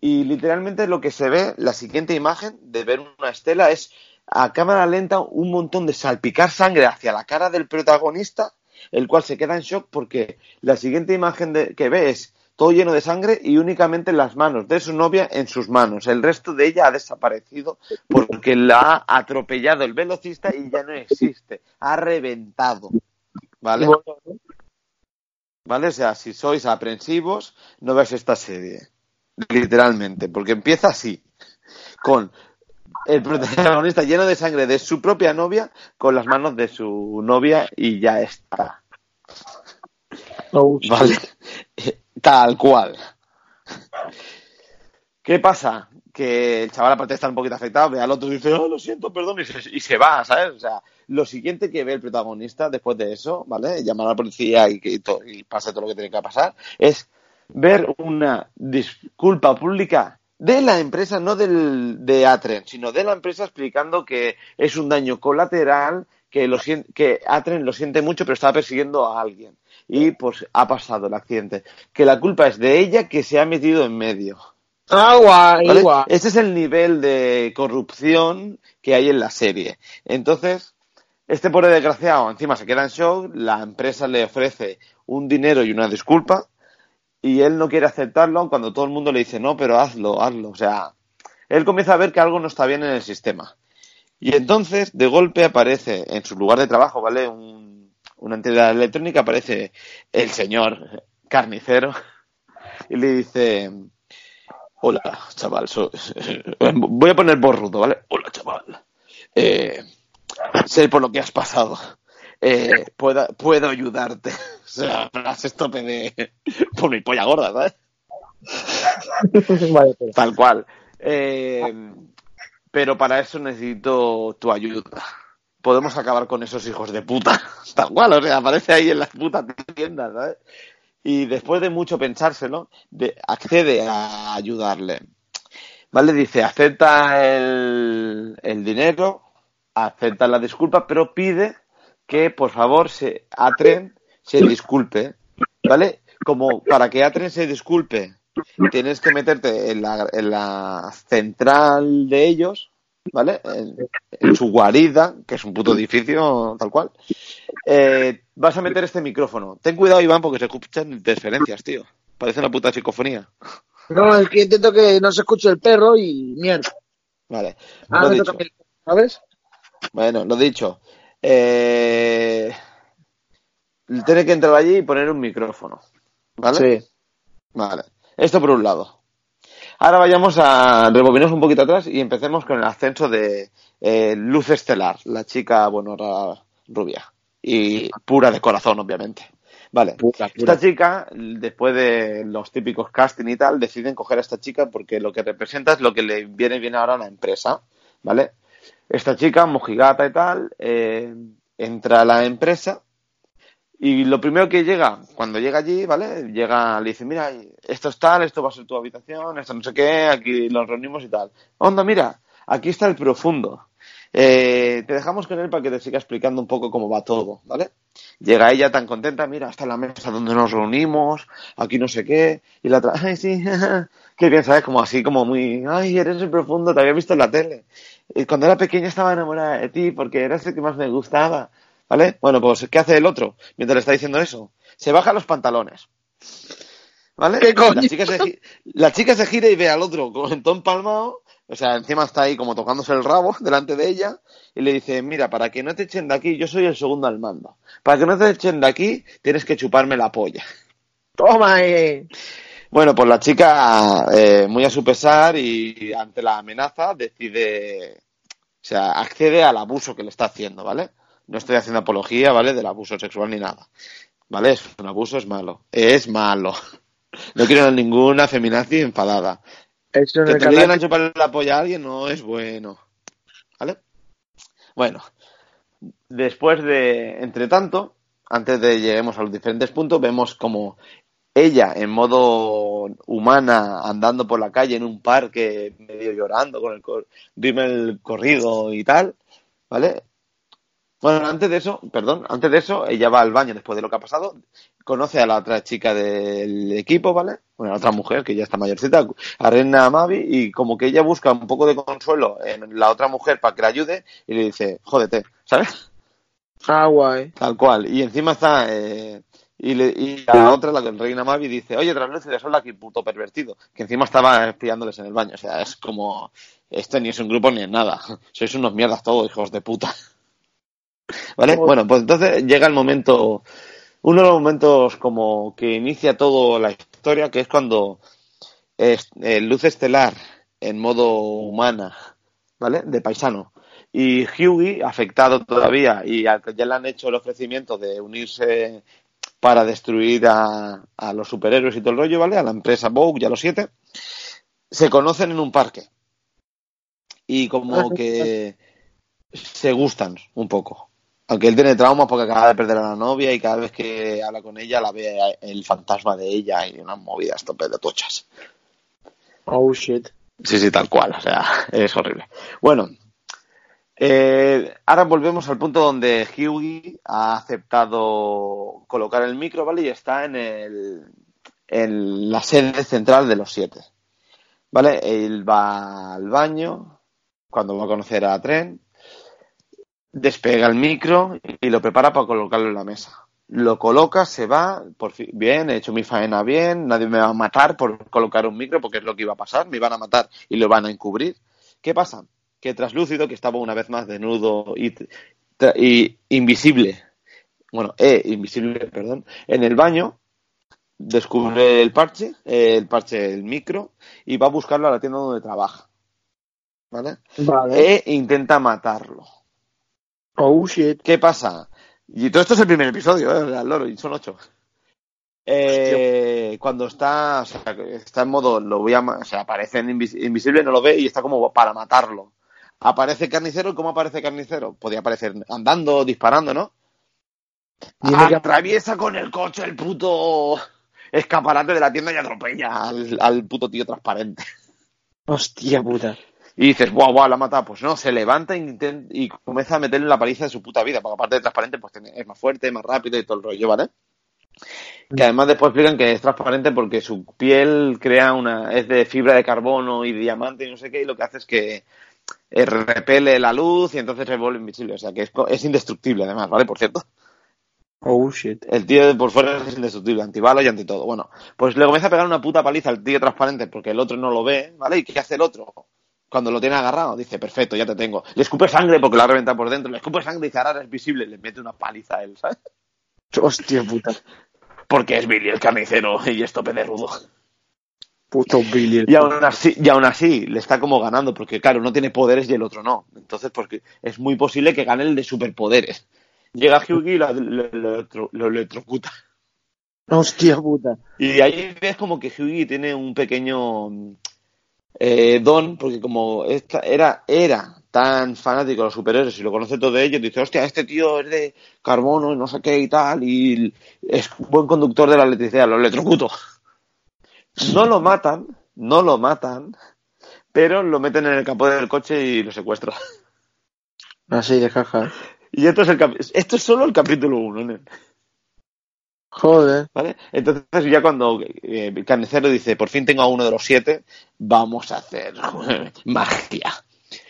y literalmente lo que se ve, la siguiente imagen de ver una estela es a cámara lenta un montón de salpicar sangre hacia la cara del protagonista, el cual se queda en shock porque la siguiente imagen de- que ve es todo lleno de sangre y únicamente las manos de su novia en sus manos. El resto de ella ha desaparecido porque la ha atropellado el velocista y ya no existe. Ha reventado. ¿Vale? ¿Vale? O sea, si sois aprensivos, no veáis esta serie. Literalmente. Porque empieza así. Con el protagonista lleno de sangre de su propia novia con las manos de su novia y ya está. Oh, ¿Vale? Tal cual. ¿Qué pasa? Que el chaval aparte estar un poquito afectado, ve al otro y dice, oh, lo siento, perdón, y se, y se va, ¿sabes? O sea, lo siguiente que ve el protagonista después de eso, ¿vale? Llamar a la policía y que to- y pase todo lo que tiene que pasar, es ver una disculpa pública de la empresa, no del, de Atren, sino de la empresa explicando que es un daño colateral, que, lo que Atren lo siente mucho, pero estaba persiguiendo a alguien. Y pues ha pasado el accidente. Que la culpa es de ella que se ha metido en medio. Agua, ¿vale? igual. Ese es el nivel de corrupción que hay en la serie. Entonces, este pobre desgraciado encima se queda en shock, la empresa le ofrece un dinero y una disculpa y él no quiere aceptarlo cuando todo el mundo le dice, no, pero hazlo, hazlo. O sea, él comienza a ver que algo no está bien en el sistema. Y entonces, de golpe, aparece en su lugar de trabajo, ¿vale? Un, una entidad electrónica, aparece el señor carnicero y le dice, hola, chaval, soy- voy a poner voz rudo, ¿vale? Hola, chaval. Eh, sé por lo que has pasado. Eh, puedo, puedo ayudarte. O sea, frase tope de... por mi polla gorda, ¿sabes? Vale, pero- Tal cual. Eh, pero para eso necesito tu ayuda. Podemos acabar con esos hijos de puta. Tal cual, o sea, aparece ahí en las putas tiendas, ¿sabes? Y después de mucho pensárselo, de- accede a ayudarle. ¿Vale? Dice, acepta el, el dinero, acepta la disculpa, pero pide que, por favor, se, Atren se disculpe. ¿Vale? Como para que Atren se disculpe, tienes que meterte en la, en la central de ellos, ¿vale? En, en su guarida, que es un puto edificio tal cual. Eh, vas a meter este micrófono. Ten cuidado, Iván, porque se escuchan interferencias, tío. Parece una puta psicofonía. No, es que intento que no se escuche el perro y mierda. Vale. Ah, lo dicho. ¿sabes? Bueno, lo dicho. Eh, tiene que entrar allí y poner un micrófono. ¿Vale? Sí. Vale. Esto por un lado. Ahora vayamos a rebobinarnos un poquito atrás y empecemos con el ascenso de eh, Luz Estelar, la chica, bueno, rubia y pura de corazón, obviamente. Vale. Pura, pura. Esta chica, después de los típicos casting y tal, deciden coger a esta chica porque lo que representa es lo que le viene bien ahora a la empresa, ¿vale? Esta chica, mojigata y tal, eh, entra a la empresa y lo primero que llega, cuando llega allí, ¿vale? Llega, le dice, mira, esto es tal, esto va a ser tu habitación, esto no sé qué, aquí nos reunimos y tal. Onda, mira, aquí está el profundo. Eh, te dejamos con él para que te siga explicando un poco cómo va todo, ¿vale? Llega ella tan contenta, mira, está la mesa donde nos reunimos, aquí no sé qué, y la otra, ay, sí, qué bien, ¿sabes? Como así, como muy, ay, eres el profundo, te había visto en la tele. Y cuando era pequeña estaba enamorada de ti porque eras el que más me gustaba, ¿vale? Bueno, pues, ¿qué hace el otro mientras le está diciendo eso? Se baja los pantalones. ¿Vale? ¿Qué coño? La chica, se, gi- la chica se gira y ve al otro con todo empalmado, o sea, encima está ahí como tocándose el rabo delante de ella, y le dice, mira, para que no te echen de aquí, yo soy el segundo al mando. Para que no te echen de aquí, tienes que chuparme la polla. Toma, eh. Bueno, pues la chica, eh, muy a su pesar y ante la amenaza, decide, o sea, accede al abuso que le está haciendo, ¿vale? No estoy haciendo apología, ¿vale? Del abuso sexual ni nada. ¿Vale? Es un abuso, es malo. Es malo. No quiero ninguna feminazi enfadada. Eso en Que el te digan a chupar la polla a alguien no es bueno. ¿Vale? Bueno, después de, entre tanto, antes de lleguemos a los diferentes puntos, vemos como ella en modo humana andando por la calle en un parque medio llorando con el cor- rímel corrido y tal, ¿vale? Bueno, antes de eso, perdón, antes de eso, ella va al baño después de lo que ha pasado, conoce a la otra chica del equipo, ¿vale? Bueno, la otra mujer que ya está mayorcita, a Rena Mavi, y como que ella busca un poco de consuelo en la otra mujer para que la ayude, y le dice, jódete, ¿sabes? Ah, guay. Tal cual. Y encima está. eh, y, le- y la otra, la reina Mavi, dice: Oye, translúcido, son aquí, puto pervertido. Que encima estaba espiándoles en el baño. O sea, es como. Esto ni es un grupo ni es nada. Sois unos mierdas todos, hijos de puta. ¿Vale? Bueno, pues entonces llega el momento. Uno de los momentos como que inicia toda la historia, que es cuando es, eh, Luz Estelar, en modo humana, ¿vale? De paisano. Y Hughie, afectado todavía, y al que ya le han hecho el ofrecimiento de unirse para destruir a, a los superhéroes y todo el rollo, ¿vale? A la empresa Vogue y a los siete, se conocen en un parque. Y como que se gustan un poco. Aunque él tiene traumas porque acaba de perder a la novia y cada vez que habla con ella la ve el fantasma de ella y unas movidas tope de tochas. Oh, shit. Sí, sí, tal cual. O sea, es horrible. Bueno, eh, ahora volvemos al punto donde Hughie ha aceptado colocar el micro, ¿vale? Y está en, el, en la sede central de los siete. ¿Vale? Él va al baño cuando va a conocer a Tren, despega el micro y lo prepara para colocarlo en la mesa. Lo coloca, se va, por fin, bien, he hecho mi faena bien, nadie me va a matar por colocar un micro porque es lo que iba a pasar, me iban a matar y lo van a encubrir. ¿Qué pasa? que Traslúcido, que estaba una vez más desnudo y, y invisible, bueno, eh, invisible, perdón, en el baño, descubre el parche, eh, el parche, el micro, y va a buscarlo a la tienda donde trabaja. ¿Vale? Vale. E intenta matarlo. Oh, shit. ¿Qué pasa? Y todo esto es el primer episodio, ¿eh? al loro, y son ocho. Eh, cuando está, o sea, está en modo, lo voy a, o sea, aparece en invis- invisible, no lo ve y está como para matarlo. Aparece carnicero, ¿y cómo aparece carnicero? Podía aparecer andando, disparando, ¿no? Que- Atraviesa con el coche el puto escaparate de la tienda y atropella al, al puto tío transparente. Hostia puta. Y dices, guau, guau, la mata. Pues no, se levanta inten- y comienza a meterle la paliza de su puta vida, porque aparte de transparente, pues es más fuerte, más rápido y todo el rollo, ¿vale? Que además después explican que es transparente porque su piel crea una, es de fibra de carbono y diamante y no sé qué, y lo que hace es que eh, repele la luz y entonces se vuelve invisible. O sea que es, es indestructible además, ¿vale? Por cierto. Oh, shit. El tío por fuera es indestructible, antibalas y anti todo. Bueno, pues le comienza a pegar una puta paliza al tío transparente porque el otro no lo ve, ¿vale? ¿Y qué hace el otro? Cuando lo tiene agarrado, dice, perfecto, ya te tengo. Le escupe sangre porque lo ha reventado por dentro. Le escupe sangre y dice, ahora es visible. Le mete una paliza a él, ¿sabes? Hostia puta. Porque es Billy el carnicero y es tope de rudo. Puto Billy. Y aún así, y aún así le está como ganando, porque claro, uno tiene poderes y el otro no. Entonces, porque es muy posible que gane el de superpoderes. Llega Hughie y lo, lo- lo electro- lo electrocuta. Hostia puta. Y ahí ves como que Hughie tiene un pequeño eh, don, porque como esta- era, era tan fanático de los superhéroes y lo conoce todo de ellos, dice, hostia, este tío es de carbono y no sé qué y tal, y es buen conductor de la electricidad, lo electrocuto. No lo matan, no lo matan, pero lo meten en el capó del coche y lo secuestran. Así de caja. Y esto es, el cap- esto es solo el capítulo 1, Joder. ¿vale? Entonces ya cuando eh, dice, por fin tengo a uno de los siete, vamos a hacer magia.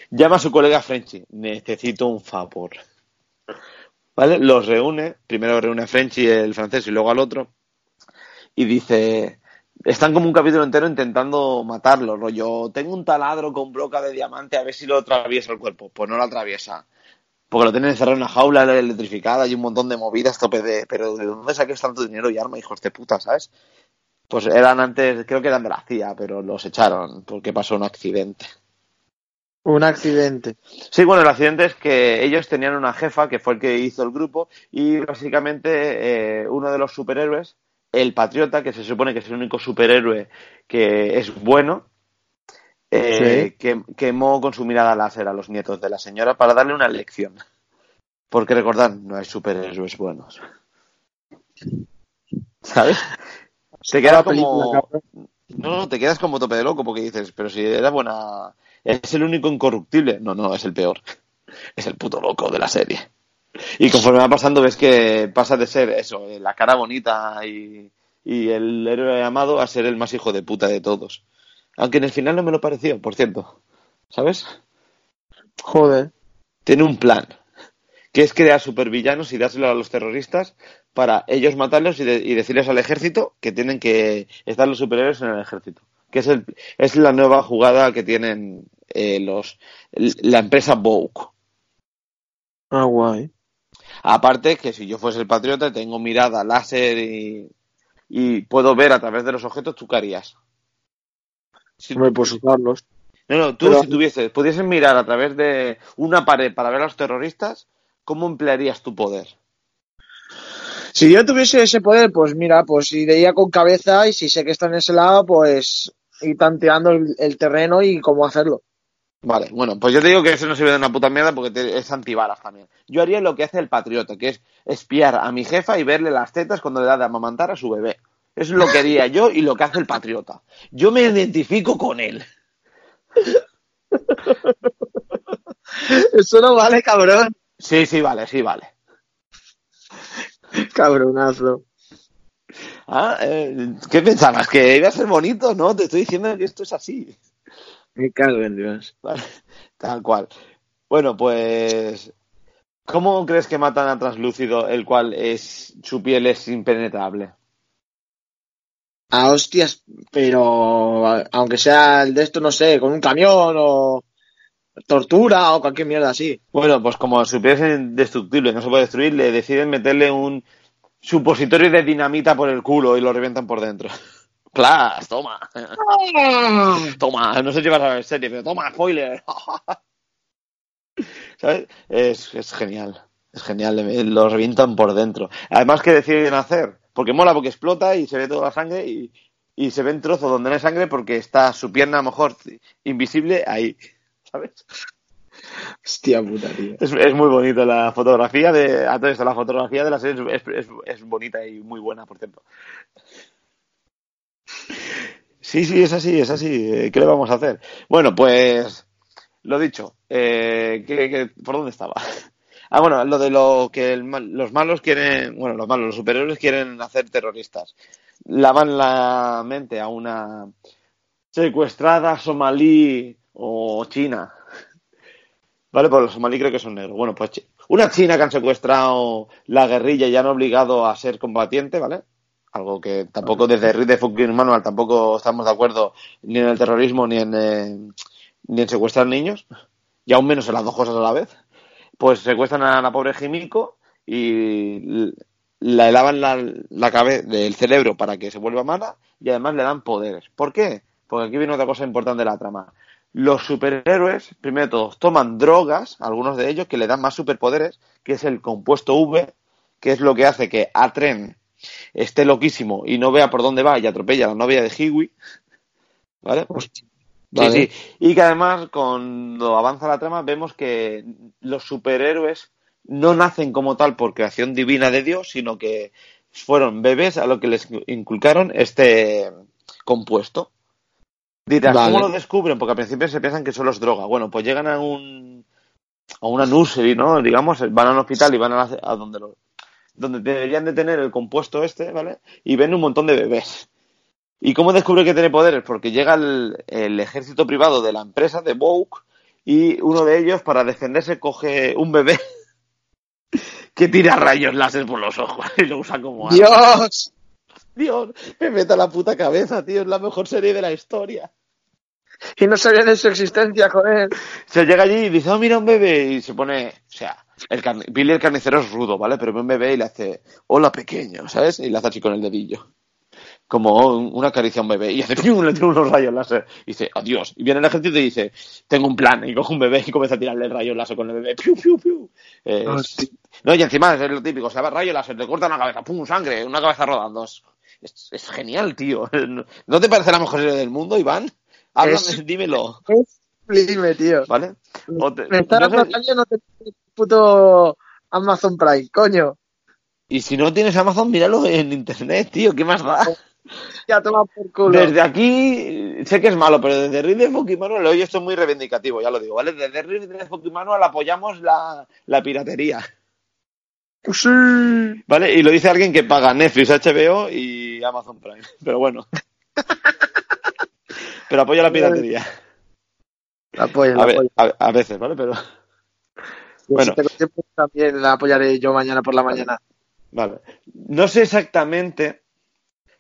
Llama a su colega Frenchy, necesito un favor. ¿Vale? Los reúne, primero reúne a Frenchy, el francés, y luego al otro, y dice, están como un capítulo entero intentando matarlo, rollo, tengo un taladro con broca de diamante, a ver si lo atraviesa el cuerpo. Pues no lo atraviesa. Porque lo tienen encerrado en una jaula electrificada y un montón de movidas, tope de... Pero ¿de dónde saques tanto dinero y arma, hijos de puta, sabes? Pues eran antes, creo que eran de la CIA, pero los echaron porque pasó un accidente. Un accidente. Sí, bueno, el accidente es que ellos tenían una jefa que fue el que hizo el grupo y básicamente eh, uno de los superhéroes, el Patriota, que se supone que es el único superhéroe que es bueno, eh, que, quemó con su mirada láser a los nietos de la señora para darle una lección. Porque recordad, no hay superhéroes buenos. ¿Sabes? La película, como... No, no, te quedas como tope de loco porque dices, pero si era buena... Es el único incorruptible. No, no, es el peor. Es el puto loco de la serie. Y conforme va pasando ves que pasa de ser eso, eh, la cara bonita y, y el héroe amado a ser el más hijo de puta de todos. Aunque en el final no me lo pareció, por cierto. ¿Sabes? Joder. Tiene un plan, que es crear supervillanos y dárselo a los terroristas para ellos matarlos y, de- y decirles al ejército que tienen que estar los superhéroes en el ejército. Que es, el, es la nueva jugada que tienen eh, los la empresa Vogue. Ah, guay. Aparte que si yo fuese el patriota tengo mirada láser y, y puedo ver a través de los objetos, ¿tú qué harías? Si- Hombre, pues usarlos. no, no, tú Pero- si tuvieses, pudieses mirar a través de una pared para ver a los terroristas, ¿cómo emplearías tu poder? Si yo tuviese ese poder, pues mira, pues iría con cabeza y si sé que está en ese lado, pues ir tanteando el, el terreno y cómo hacerlo. Vale, bueno, pues yo te digo que eso no sirve de una puta mierda porque te- es antibalas también. Yo haría lo que hace el patriota, que es espiar a mi jefa y verle las tetas cuando le da de amamantar a su bebé. Eso es lo que haría yo y lo que hace el patriota. Yo me identifico con él. Eso no vale, cabrón. Sí, sí, vale, sí, vale. Cabronazo. Ah, eh, ¿Qué pensabas? ¿Que iba a ser bonito? No, te estoy diciendo que esto es así. Me cago en Dios. Vale, tal cual. Bueno, pues... ¿Cómo crees que matan a Translúcido, el cual es su piel es impenetrable? A hostias, pero aunque sea el de esto, no sé, con un camión o... tortura o cualquier mierda así. Bueno, pues como su piel es indestructible, no se puede destruir, le deciden meterle un supositorio de dinamita por el culo y lo revientan por dentro. ¡Plas! Toma. toma, no sé si vas a ver serie, pero toma, spoiler. ¿Sabes? Es, es genial. Es genial, lo revientan por dentro. Además, ¿qué deciden hacer? Porque mola, porque explota y se ve toda la sangre y, y se ven trozos donde no hay sangre porque está su pierna a lo mejor invisible ahí. ¿Sabes? Hostia puta, tío. Es, es muy bonito la fotografía de a todo esto, la fotografía de la serie es, es- es bonita y muy buena, por cierto. Sí, sí, es así, es así. Eh, ¿Qué le vamos a hacer? Bueno, pues lo dicho. Eh, ¿qué- qué- por dónde estaba? Ah, bueno, lo de lo que los malos quieren, bueno, los malos, los superhéroes quieren hacer terroristas. Lavan la mente a una secuestrada somalí o china. Vale, pues los somalí creo que son negros. Bueno, pues una china que han secuestrado la guerrilla y han obligado a ser combatiente, ¿vale? Algo que tampoco desde Read the Fucking Manual tampoco estamos de acuerdo ni en el terrorismo ni en, eh, ni en secuestrar niños. Y aún menos en las dos cosas a la vez. Pues secuestran a la pobre Jimiko y la lavan la, la cabeza del cerebro para que se vuelva mala y además le dan poderes. ¿Por qué? Porque aquí viene otra cosa importante de la trama. Los superhéroes, primero de todos, toman drogas, algunos de ellos, que le dan más superpoderes, que es el compuesto V, que es lo que hace que Atren esté loquísimo y no vea por dónde va y atropella a la novia de Hiwi. ¿Vale? Sí, Vale. sí. Y que además, cuando avanza la trama, vemos que los superhéroes no nacen como tal por creación divina de Dios, sino que fueron bebés a lo que les inculcaron este compuesto. Dirás, Vale. ¿cómo lo descubren? Porque al principio se piensan que solo es droga. Bueno, pues llegan a un a una nursery, ¿no? Digamos, van al hospital y van a, la- a donde lo, donde deberían de tener el compuesto este, ¿vale? Y ven un montón de bebés. ¿Y cómo descubre que tiene poderes? Porque llega el, el ejército privado de la empresa, de Vogue, y uno de ellos, para defenderse, coge un bebé que tira rayos láser por los ojos y lo usa como arma. ¡Dios! Dios, me meta la puta cabeza, tío, es la mejor serie de la historia. Y no sabían de su existencia, joder. Se llega allí y dice, oh, mira un bebé, y se pone, o sea, el Billy el carnicero es rudo, ¿vale? Pero ve un bebé y le hace, hola pequeño, ¿sabes? Y le hace así con el dedillo. Como un- una caricia a un bebé. Y hace, ¡pium! le tira unos rayos láser. Y dice, adiós. Y viene el ejército y dice, tengo un plan. Y coge un bebé y comienza a tirarle rayos láser con el bebé. ¡Piu, piu, piu! Es- Hostia. No, y encima es lo típico, se va rayo láser, te corta una cabeza, ¡pum! sangre, una cabeza rodando. Es, es- es genial, tío. ¿No te parece la mejor serie del mundo, Iván? Háblame, Es- dímelo, Es sublime, tío. ¿vale? O te- Me está no sé- dando no te puto Amazon Prime, coño. Y si no tienes Amazon, míralo en internet, tío, ¿qué más da? Ya toma por culo. Desde aquí, sé que es malo, pero desde Reader Funky Manual, hoy esto es muy reivindicativo, ya lo digo, ¿vale? Desde Reader Funky Manual apoyamos la, la piratería, Sí. ¿vale? Y lo dice alguien que paga Netflix, HBO y Amazon Prime, pero bueno. pero apoya la piratería. La apoyo, A, la ve- a- a veces, ¿vale? Pero, Yo bueno. Si tengo tiempo, también la apoyaré yo mañana por la mañana. vale. No sé exactamente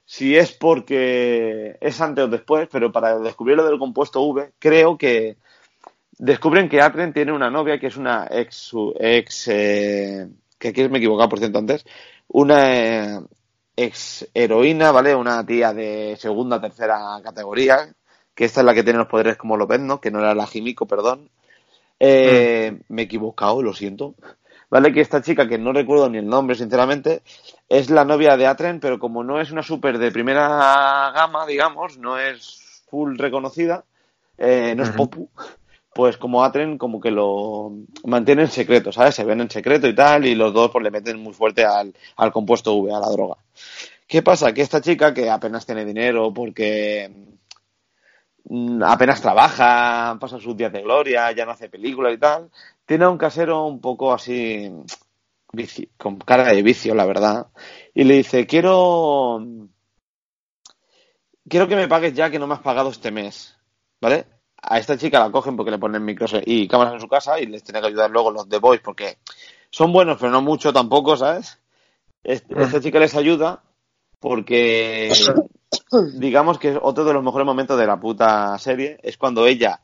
si es porque es antes o después, pero para descubrir lo del compuesto V, creo que descubren que Atren tiene una novia que es una ex, ex eh, que aquí me he equivocado por cierto antes, una eh, ex heroína, ¿vale? Una tía de segunda, tercera categoría, que esta es la que tiene los poderes como López, ¿no? Que no era la Jimico, perdón. Eh, Me he equivocado, lo siento. ¿Vale? Que esta chica, que no recuerdo ni el nombre, sinceramente, es la novia de Atren, pero como no es una super de primera gama, digamos, no es full reconocida, eh, no es. Popu, pues como Atren como que lo mantiene en secreto, ¿sabes? Se ven en secreto y tal, y los dos pues le meten muy fuerte al, al compuesto V, a la droga. ¿Qué pasa? Que esta chica, que apenas tiene dinero porque mm, apenas trabaja, pasa sus días de gloria, ya no hace películas y tal, tiene a un casero un poco así con cara de vicio, la verdad, y le dice, quiero quiero que me pagues ya que no me has pagado este mes, ¿vale? A esta chica la cogen porque le ponen micros y cámaras en su casa y les tiene que ayudar luego los The Boys porque son buenos, pero no mucho tampoco, ¿sabes? Este- Esta chica les ayuda porque digamos que es otro de los mejores momentos de la puta serie es cuando ella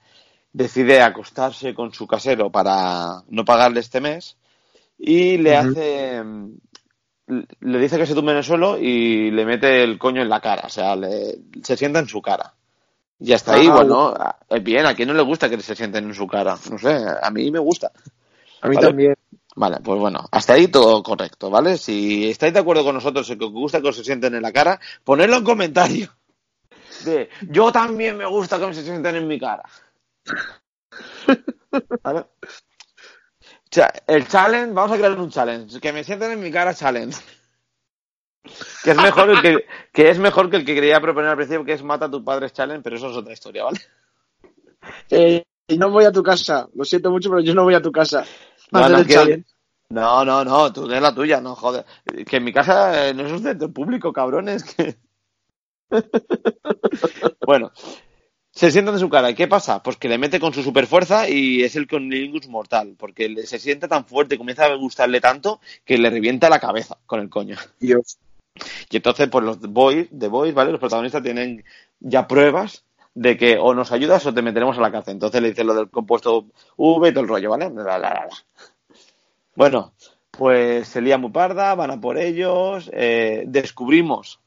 decide acostarse con su casero para no pagarle este mes y le hace le dice que se tumbe en el suelo y le mete el coño en la cara, o sea, le- se sienta en su cara. Y hasta ahí, Ah, bueno, es bien, a quien no le gusta que se sienten en su cara, no sé, a mí me gusta. A mí Vale. también. Vale, pues bueno, hasta ahí todo correcto, ¿vale? Si estáis de acuerdo con nosotros en que os gusta que os se sienten en la cara, ponedlo en comentarios. De, yo también me gusta que me se sienten en mi cara. ¿Vale? O sea, el challenge, vamos a crear un challenge, que me sienten en mi cara challenge. Que es mejor el que, que es mejor que el que quería proponer al principio, que es mata a tu padre challenge, pero eso es otra historia, ¿vale? Eh, y no voy a tu casa. Lo siento mucho, pero yo no voy a tu casa. No, A no, que-. No, no, no, tú eres la tuya, no joder. Que en mi casa eh, no es un centro público, cabrones. Que... bueno, se sientan en su cara. ¿Y qué pasa? Pues que le mete con su superfuerza y es el conilingus mortal. Porque se siente tan fuerte, comienza a gustarle tanto que le revienta la cabeza con el coño. Dios. Y entonces, pues los boys, The Boys, ¿vale? Los protagonistas tienen ya pruebas de que o nos ayudas o te meteremos a la cárcel. Entonces le dicen lo del compuesto V y todo el rollo, ¿vale? La, la, la, la. Bueno, pues se lía muy parda, van a por ellos, eh, descubrimos,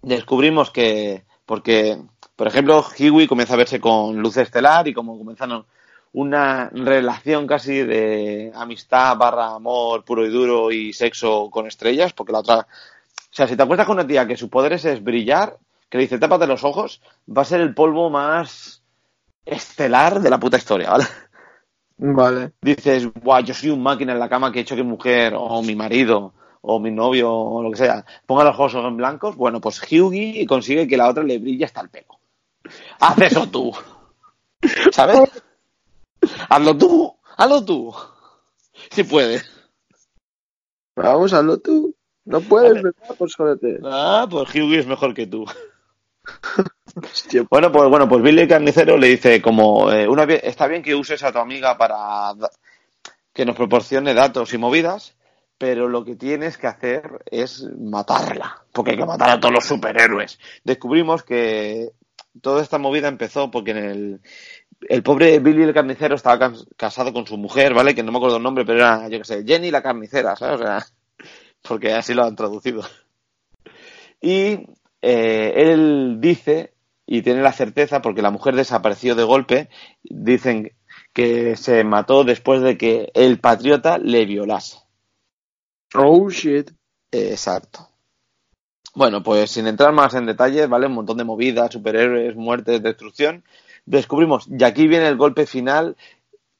descubrimos que, porque, por ejemplo, Hiwi comienza a verse con Luz Estelar y como comienzan una relación casi de amistad barra amor puro y duro y sexo con estrellas, porque la otra, o sea, si te acuestas con una tía que su poder es, es brillar, que le dice tápate los ojos, va a ser el polvo más estelar de la puta historia, ¿vale? Vale. dices, guau, yo soy un máquina en la cama que he hecho que mi mujer o mi marido o mi novio o lo que sea ponga los ojos en blancos, bueno, pues Hyugi consigue que la otra le brille hasta el pelo. Haz eso tú. ¿Sabes? Hazlo tú, hazlo tú. Si puedes. Vamos, hazlo tú. No puedes. ¿verdad? Pues jódete. Ah, pues Hyugi es mejor que tú. Hostia, Bueno, pues bueno, pues Billy el carnicero le dice como eh, una está bien que uses a tu amiga para que nos proporcione datos y movidas, pero lo que tienes que hacer es matarla, porque hay que matar a todos los superhéroes. Descubrimos que toda esta movida empezó porque en el el pobre Billy el carnicero estaba cas- casado con su mujer, ¿vale? Que no me acuerdo el nombre, pero era, yo qué sé, Jenny la carnicera, ¿sabes? O sea, porque así lo han traducido. Y eh, él dice, y tiene la certeza, porque la mujer desapareció de golpe, dicen que se mató después de que el patriota le violase. Oh, shit. Exacto. Bueno, pues sin entrar más en detalles, ¿vale? Un montón de movidas, superhéroes, muertes, destrucción. Descubrimos, y aquí viene el golpe final.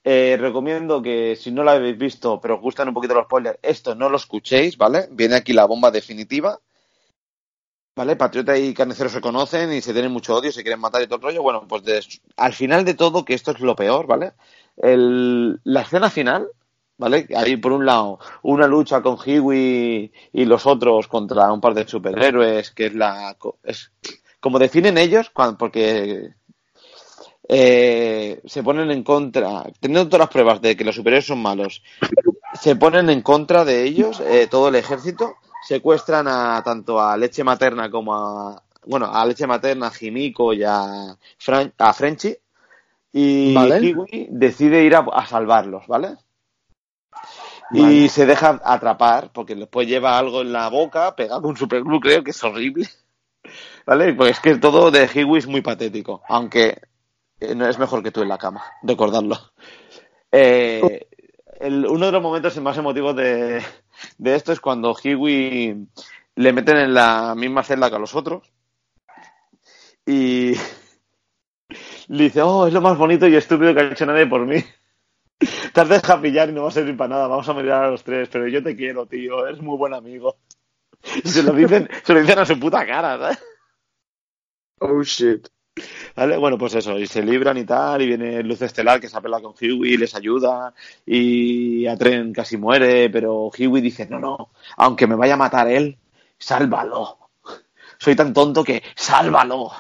Eh, recomiendo que si no lo habéis visto, pero os gustan un poquito los spoilers, esto no lo escuchéis, ¿vale? Viene aquí la bomba definitiva. ¿Vale? Patriota y Carnicero se conocen y se tienen mucho odio, se quieren matar y todo el rollo. Bueno, pues al final de todo, que esto es lo peor, ¿vale? El- la escena final, ¿vale? Hay por un lado una lucha con Hiwi y los otros contra un par de superhéroes, que es la. Es, como definen ellos, cuando, porque eh, se ponen en contra, teniendo todas las pruebas de que los superhéroes son malos, se ponen en contra de ellos, eh, todo el ejército, secuestran a tanto a leche materna como a, bueno, a leche materna, a Jimiko y a, Fran- a Frenchy, y Vale. Kiwi decide ir a, a salvarlos, ¿vale? Y se deja atrapar, porque después lleva algo en la boca, pegado un superglue, creo que es horrible. ¿Vale? Pues es que todo de Hiwi es muy patético, aunque eh, no es mejor que tú en la cama, recordarlo. Eh, el- uno de los momentos más emotivos de, de esto es cuando Hiwi le meten en la misma celda que a los otros y le dice, oh, es lo más bonito y estúpido que ha hecho nadie por mí. Te has dejado pillar y no va a servir para nada, vamos a mirar a los tres, pero yo te quiero, tío, eres muy buen amigo. Y se lo dicen, se lo dicen a su puta cara, ¿sabes? Oh, shit. ¿Vale? Bueno, pues eso, y se libran y tal, y viene Luz Estelar que se apela con Huey, les ayuda, y Atren casi muere, pero Huey dice, no, no, aunque me vaya a matar él, sálvalo. Soy tan tonto que sálvalo.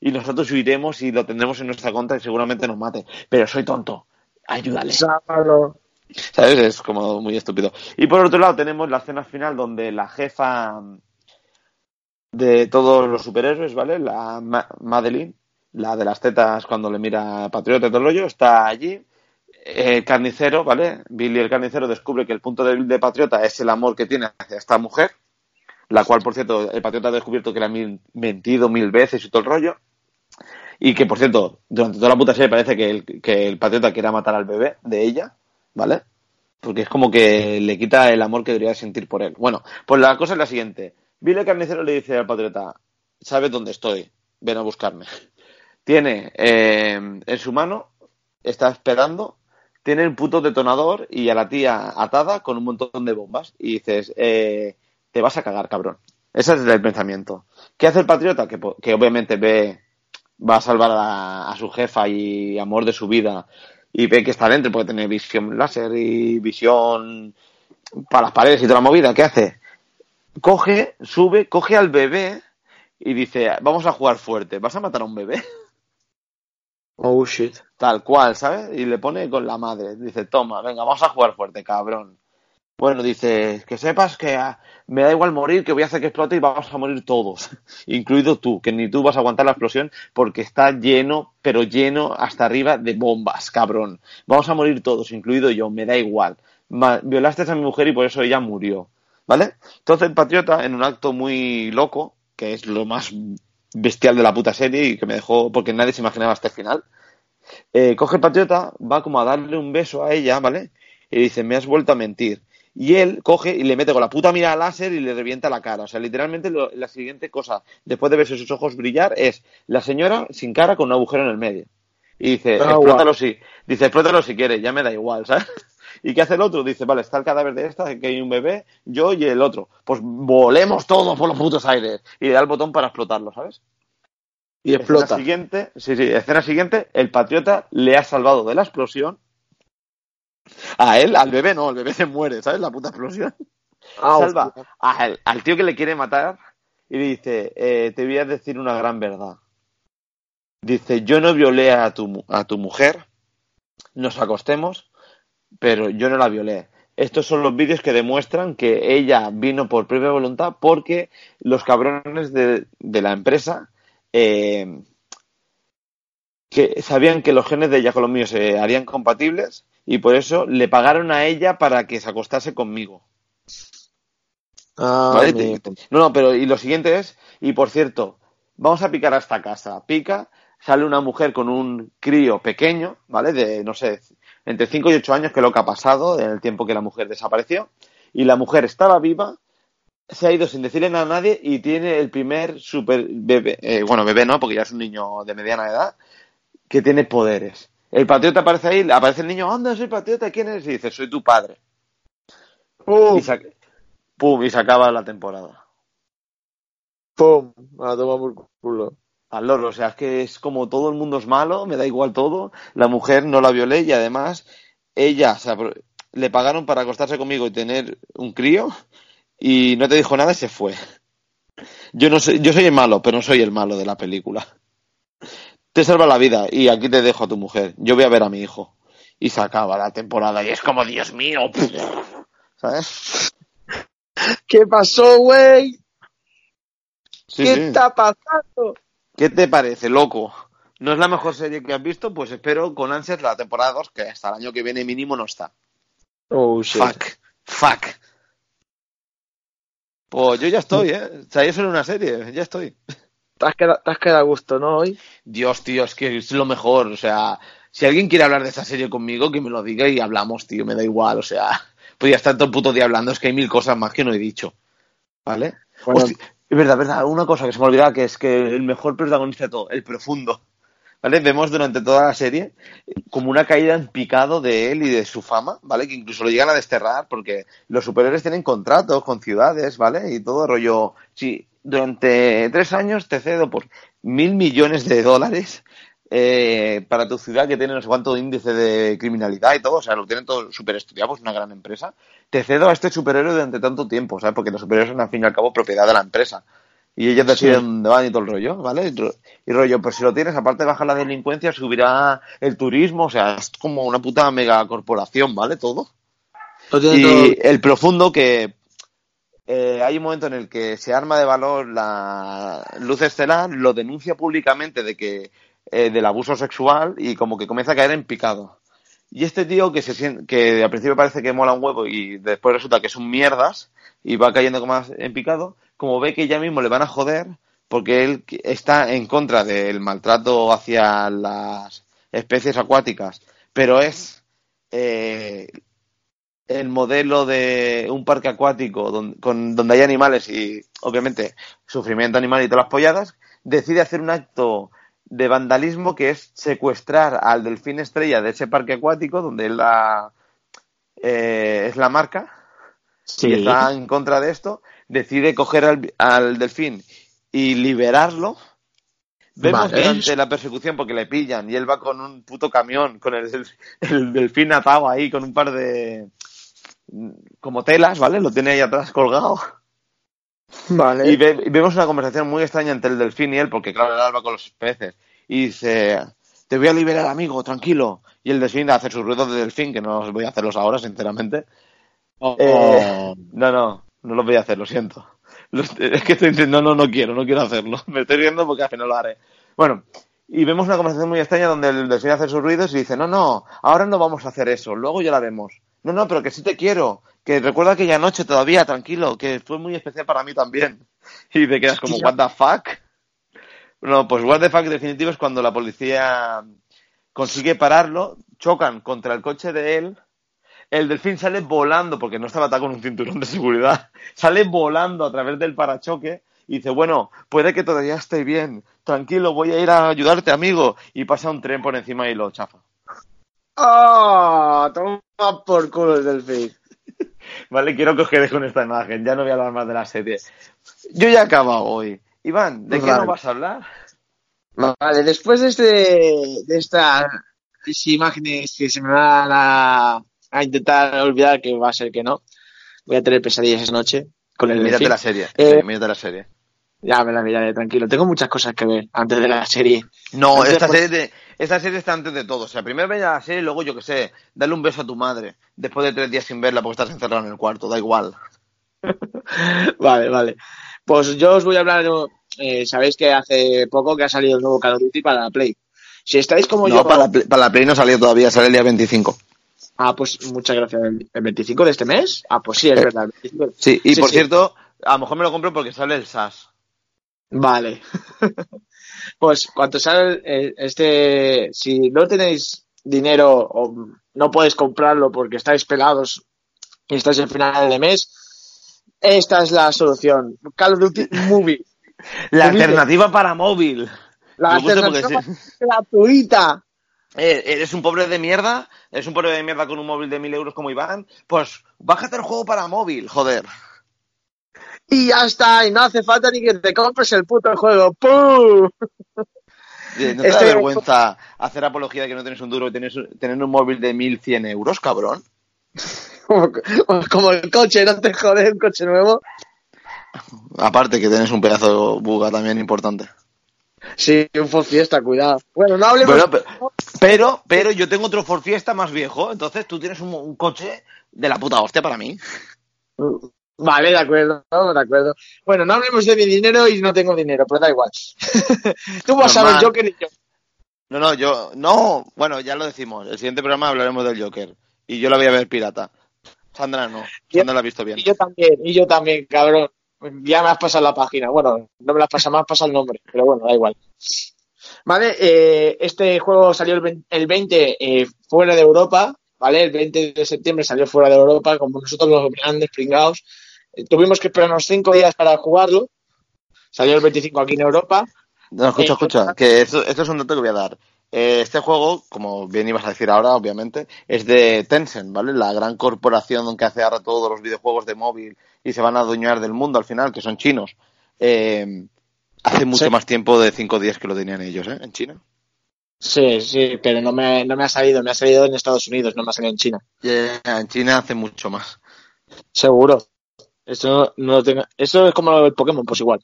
Y nosotros huiremos y lo tendremos en nuestra contra y seguramente nos mate. Pero soy tonto, ayúdale. Sábalo. ¿Sabes? Es como muy estúpido. Y por otro lado tenemos la escena final donde la jefa de todos los superhéroes, ¿vale? La Ma- Madeline la de las tetas cuando le mira a Patriota y todo el rollo, está allí. El carnicero, ¿vale? Billy el carnicero descubre que el punto débil de Patriota es el amor que tiene hacia esta mujer, la cual, por cierto, el Patriota ha descubierto que le ha mentido mil veces y todo el rollo. Y que, por cierto, durante toda la puta serie parece que el, que el Patriota quiera matar al bebé de ella, ¿vale? Porque es como que le quita el amor que debería sentir por él. Bueno, pues la cosa es la siguiente. Billy el carnicero le dice al Patriota, sabes dónde estoy, ven a buscarme. Tiene eh, en su mano, está esperando, tiene el puto detonador y a la tía atada con un montón de bombas. Y dices, eh, te vas a cagar, cabrón. Ese es el pensamiento. ¿Qué hace el patriota? Que, que obviamente ve, va a salvar a, a, su jefa y amor de su vida y ve que está dentro, puede tener visión láser y visión para las paredes y toda la movida. ¿Qué hace? Coge, sube, coge al bebé y dice, vamos a jugar fuerte, ¿vas a matar a un bebé? Oh, shit. Tal cual, ¿sabes? Y le pone con la madre. Dice, toma, venga, vamos a jugar fuerte, cabrón. Bueno, dice, que sepas que ah, me da igual morir, que voy a hacer que explote y vamos a morir todos, incluido tú, que ni tú vas a aguantar la explosión porque está lleno, pero lleno hasta arriba de bombas, cabrón. Vamos a morir todos, incluido yo, me da igual. violaste a mi mujer y por eso ella murió, ¿vale? Entonces el patriota, en un acto muy loco, que es lo más bestial de la puta serie y que me dejó, porque nadie se imaginaba hasta el final, eh, coge el patriota, va como a darle un beso a ella, ¿vale? Y dice, me has vuelto a mentir y él coge y le mete con la puta mirada láser y le revienta la cara. O sea, literalmente lo, la siguiente cosa, después de verse sus ojos brillar, es la señora sin cara con un agujero en el medio. Y dice, ah, explótalo si, dice, explótalo si quieres, ya me da igual, ¿sabes? ¿Y qué hace el otro? Dice, vale, está el cadáver de esta, que hay un bebé, yo y el otro. Pues volemos todos por los putos aires. Y le da el botón para explotarlo, ¿sabes? Y explota. Escena siguiente, sí, sí, escena siguiente, el patriota le ha salvado de la explosión a él, al bebé no, el bebé se muere, ¿sabes? La puta explosión. Ah, Salva al, al, tío que le quiere matar y dice, eh, te voy a decir una gran verdad. Dice, yo no violé a tu, a tu mujer, nos acostemos, pero yo no la violé. Estos son los vídeos que demuestran que ella vino por propia voluntad porque los cabrones de, de la empresa eh, que sabían que los genes de ella con los míos se harían compatibles y por eso le pagaron a ella para que se acostase conmigo. Ah, No, no, pero y lo siguiente es, y por cierto, vamos a picar a esta casa. Pica, sale una mujer con un crío pequeño, ¿vale? De, no sé, entre 5 y 8 años, que es lo que ha pasado en el tiempo que la mujer desapareció. Y la mujer estaba viva, se ha ido sin decirle nada a nadie y tiene el primer super bebé, eh, bueno, bebé no, porque ya es un niño de mediana edad, que tiene poderes. El patriota aparece ahí, aparece el niño, anda, soy patriota, ¿quién eres? Y dice, soy tu padre. Y, se, pum, y se acaba la temporada. Pum, a tomar por culo. Al loro, o sea, es que es como todo el mundo es malo, me da igual todo, la mujer no la violé y además ella, o sea, le pagaron para acostarse conmigo y tener un crío y no te dijo nada y se fue. Yo no soy, yo soy el malo, pero no soy el malo de la película te salva la vida y aquí te dejo a tu mujer. Yo voy a ver a mi hijo. Y se acaba la temporada y es como, Dios mío. ¿Sabes? ¿Qué pasó, güey? ¿Qué está pasando? ¿Qué te parece, loco? ¿No es la mejor serie que has visto? Pues espero con ansias la temporada 2, que hasta el año que viene mínimo no está. Oh, shit. Fuck. Fuck. Pues yo ya estoy, ¿eh? O sea, yo soy una serie, ya estoy. Te has, quedado, a gusto, ¿no? Hoy. Dios, tío, es que es lo mejor. O sea, si alguien quiere hablar de esta serie conmigo, que me lo diga y hablamos, tío. Me da igual. O sea, podría estar todo el puto día hablando. Es que hay mil cosas más que no he dicho. ¿Vale? es verdad, verdad. Una cosa que se me olvidaba que es que el mejor protagonista de todo, el profundo. ¿Vale? Vemos durante toda la serie como una caída en picado de él y de su fama, ¿vale? Que incluso lo llegan a desterrar porque los superiores tienen contratos con ciudades, ¿vale? Y todo rollo. Sí, durante tres años te cedo por mil millones de dólares eh, para tu ciudad que tiene no sé cuánto índice de criminalidad y todo, o sea, lo tienen todo súper estudiado, es una gran empresa. Te cedo a este superhéroe durante tanto tiempo, ¿sabes? Porque los superhéroes son al fin y al cabo propiedad de la empresa. Y ellos deciden dónde van y todo el rollo, ¿vale? Y rollo, pues si lo tienes, aparte de bajar la delincuencia, subirá el turismo, o sea, es como una puta mega corporación, ¿vale? Todo. Y el profundo que eh, hay un momento en el que se arma de valor la luz estelar, lo denuncia públicamente de que eh, del abuso sexual y como que comienza a caer en picado. Y este tío que se siente, que al principio parece que mola un huevo y después resulta que son mierdas y va cayendo como más en picado, como ve que ya mismo le van a joder porque él está en contra del maltrato hacia las especies acuáticas, pero es eh, el modelo de un parque acuático donde, con, donde hay animales y obviamente sufrimiento animal y todas las polladas, decide hacer un acto de vandalismo que es secuestrar al delfín estrella de ese parque acuático donde él la, eh, es la marca Sí. y está en contra de esto, decide coger al, al delfín y liberarlo. Vemos Vale. durante la persecución porque le pillan y él va con un puto camión, con el, el delfín atado ahí, con un par de como telas, ¿vale? Lo tiene ahí atrás colgado. Vale. Y, ve- y vemos una conversación muy extraña entre el delfín y él, porque claro, él va con los peces. Y dice, te voy a liberar, amigo, tranquilo. Y el delfín hace sus ruidos de delfín, que no os voy a hacerlos ahora, sinceramente. Oh, Eh, no, no, no los voy a hacer, lo siento. Es que estoy diciendo, no, no quiero, no quiero hacerlo. Me estoy riendo porque al final lo haré. Bueno, y vemos una conversación muy extraña donde el delfín hace sus ruidos y dice, no, no, ahora no vamos a hacer eso, luego ya la vemos. No, no, pero que sí te quiero, que recuerda aquella noche todavía, tranquilo, que fue muy especial para mí también. Y te quedas como, what the fuck? No, pues what the fuck definitivo es cuando la policía consigue pararlo, chocan contra el coche de él, el delfín sale volando, porque no estaba atado con un cinturón de seguridad, sale volando a través del parachoque y dice, bueno, puede que todavía esté bien, tranquilo, voy a ir a ayudarte, amigo, y pasa un tren por encima y lo chafa. ¡Ah! toma por culo el delfín. Vale, quiero que os quedéis con esta imagen, ya no voy a hablar más de la serie. Yo ya he acabado hoy. Iván, ¿de qué no vas a hablar? Vale, después de, este, de estas imágenes que se me van a, a intentar olvidar, que va a ser que no, voy a tener pesadillas esa noche con el Mírate la serie, Eh, sí, mírate la serie. Ya me la miraré, tranquilo. Tengo muchas cosas que ver antes de la serie. No, Antes, esta pues- serie, de- esta serie está antes de todo. O sea, primero ve la serie y luego, yo que sé, dale un beso a tu madre. Después de tres días sin verla porque estás encerrado en el cuarto, da igual. Vale, vale. Pues yo os voy a hablar, eh, sabéis que hace poco que ha salido el nuevo Call of Duty para la Play. Si estáis como No, yo... para la, Play- para la Play no salió todavía, sale el día 25. Ah, pues muchas gracias. ¿El el 25 de este mes? Ah, pues sí, es Eh, verdad. el 25. Sí, y Sí, por sí. cierto, a lo mejor me lo compro porque sale el SAS. Vale. pues cuando sale este, si no tenéis dinero o no podéis comprarlo porque estáis pelados y estáis en final de mes, esta es la solución. Call of Duty Movie. La alternativa para móvil. La alternativa gratuita. Eh, ¿Eres un pobre de mierda? ¿Eres un pobre de mierda con un móvil de mil euros como Iván? Pues bájate el juego para móvil, joder. Y ya está, y no hace falta ni que te compres el puto juego. ¡Pum! ¿No te da Este- vergüenza hacer apología de que no tienes un duro y tienes, tener un móvil de 1100 euros, cabrón? Como, como el coche, no te jodes, un coche nuevo. Aparte que tienes un pedazo de buga también importante. Sí, un Ford Fiesta, cuidado. Bueno, no hablemos. Bueno, pero, pero yo tengo otro Ford Fiesta más viejo, entonces tú tienes un, un coche de la puta hostia para mí. Vale, de acuerdo, de acuerdo. Bueno, no hablemos de mi dinero y no tengo dinero, pero da igual. Tú vas a ver. Joker y yo. No, no, yo, no, bueno, ya lo decimos. El siguiente programa hablaremos del Joker. Y yo la voy a ver pirata. Sandra no, Sandra la ha visto bien. Y yo también, y yo también, cabrón. Ya me has pasado la página. Bueno, no me la has pasado, me has pasado el nombre, pero bueno, da igual. Vale, eh, este juego salió el 20, el 20, eh, fuera de Europa, ¿vale? El 20 de septiembre salió fuera de Europa, como nosotros los grandes pringados. Eh, tuvimos que esperarnos cinco días para jugarlo. Salió el 25 aquí en Europa. No, escucha, escucha, que esto, esto es un dato que voy a dar. Eh, este juego, como bien ibas a decir ahora, obviamente, es de Tencent, ¿vale? La gran corporación que hace ahora todos los videojuegos de móvil y se van a adueñar del mundo al final, que son chinos. Eh, hace mucho Sí. más tiempo de cinco días que lo tenían ellos, ¿eh? En China. Sí, sí, pero no me, no me ha salido, me ha salido en Estados Unidos, no me ha salido en China. Yeah, en China hace mucho más. Seguro. Eso no lo tengo. Eso es como el Pokémon, pues igual.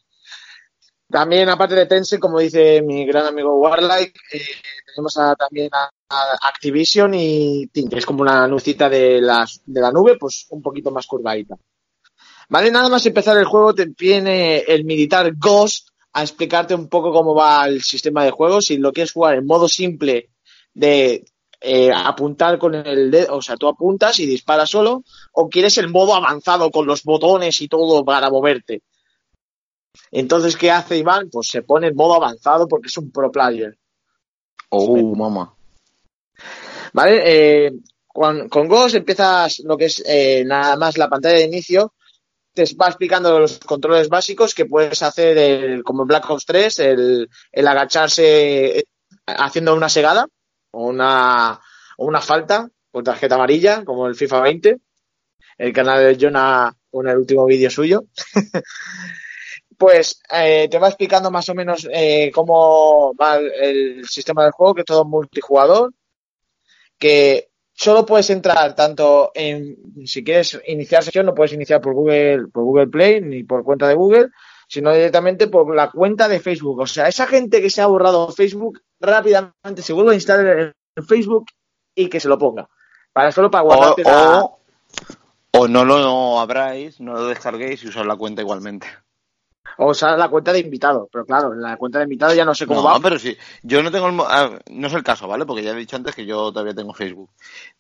También, aparte de Tencent, como dice mi gran amigo Warlike, eh, tenemos a- también a, a Activision y Ting, que es como una lucita de, las, de la nube, pues un poquito más curvadita. Vale, nada más empezar el juego te viene el militar Ghost a explicarte un poco cómo va el sistema de juego. Si lo quieres jugar en modo simple de eh, apuntar con el dedo, o sea, tú apuntas y disparas solo, o quieres el modo avanzado con los botones y todo para moverte. Entonces, ¿qué hace Iván? Pues se pone en modo avanzado porque es un pro player. Oh, mamá. ¿Vale? Eh, con, con Ghost empiezas lo que es eh, nada más la pantalla de inicio, te va explicando los controles básicos que puedes hacer el, como Black Ops 3, el, agacharse eh, haciendo una segada o una, una falta con tarjeta amarilla, como el FIFA 20. El canal de Jonah con el último vídeo suyo. pues eh, te va explicando más o menos eh, cómo va el, el, sistema del juego, que es todo multijugador, que solo puedes entrar tanto en, si quieres iniciar sesión, no puedes iniciar por Google, por Google Play ni por cuenta de Google, sino directamente por la cuenta de Facebook. O sea, esa gente que se ha borrado Facebook rápidamente se vuelve a instalar en Facebook y que se lo ponga. Para solo para guardarte o, la... o, o, no lo abráis, no lo descarguéis y usar la cuenta igualmente. O usar la cuenta de invitado, pero claro, la cuenta de invitado ya no sé cómo no, va. No, pero sí, yo no tengo el, ah, no es el caso, ¿vale? Porque ya he dicho antes que yo todavía tengo Facebook.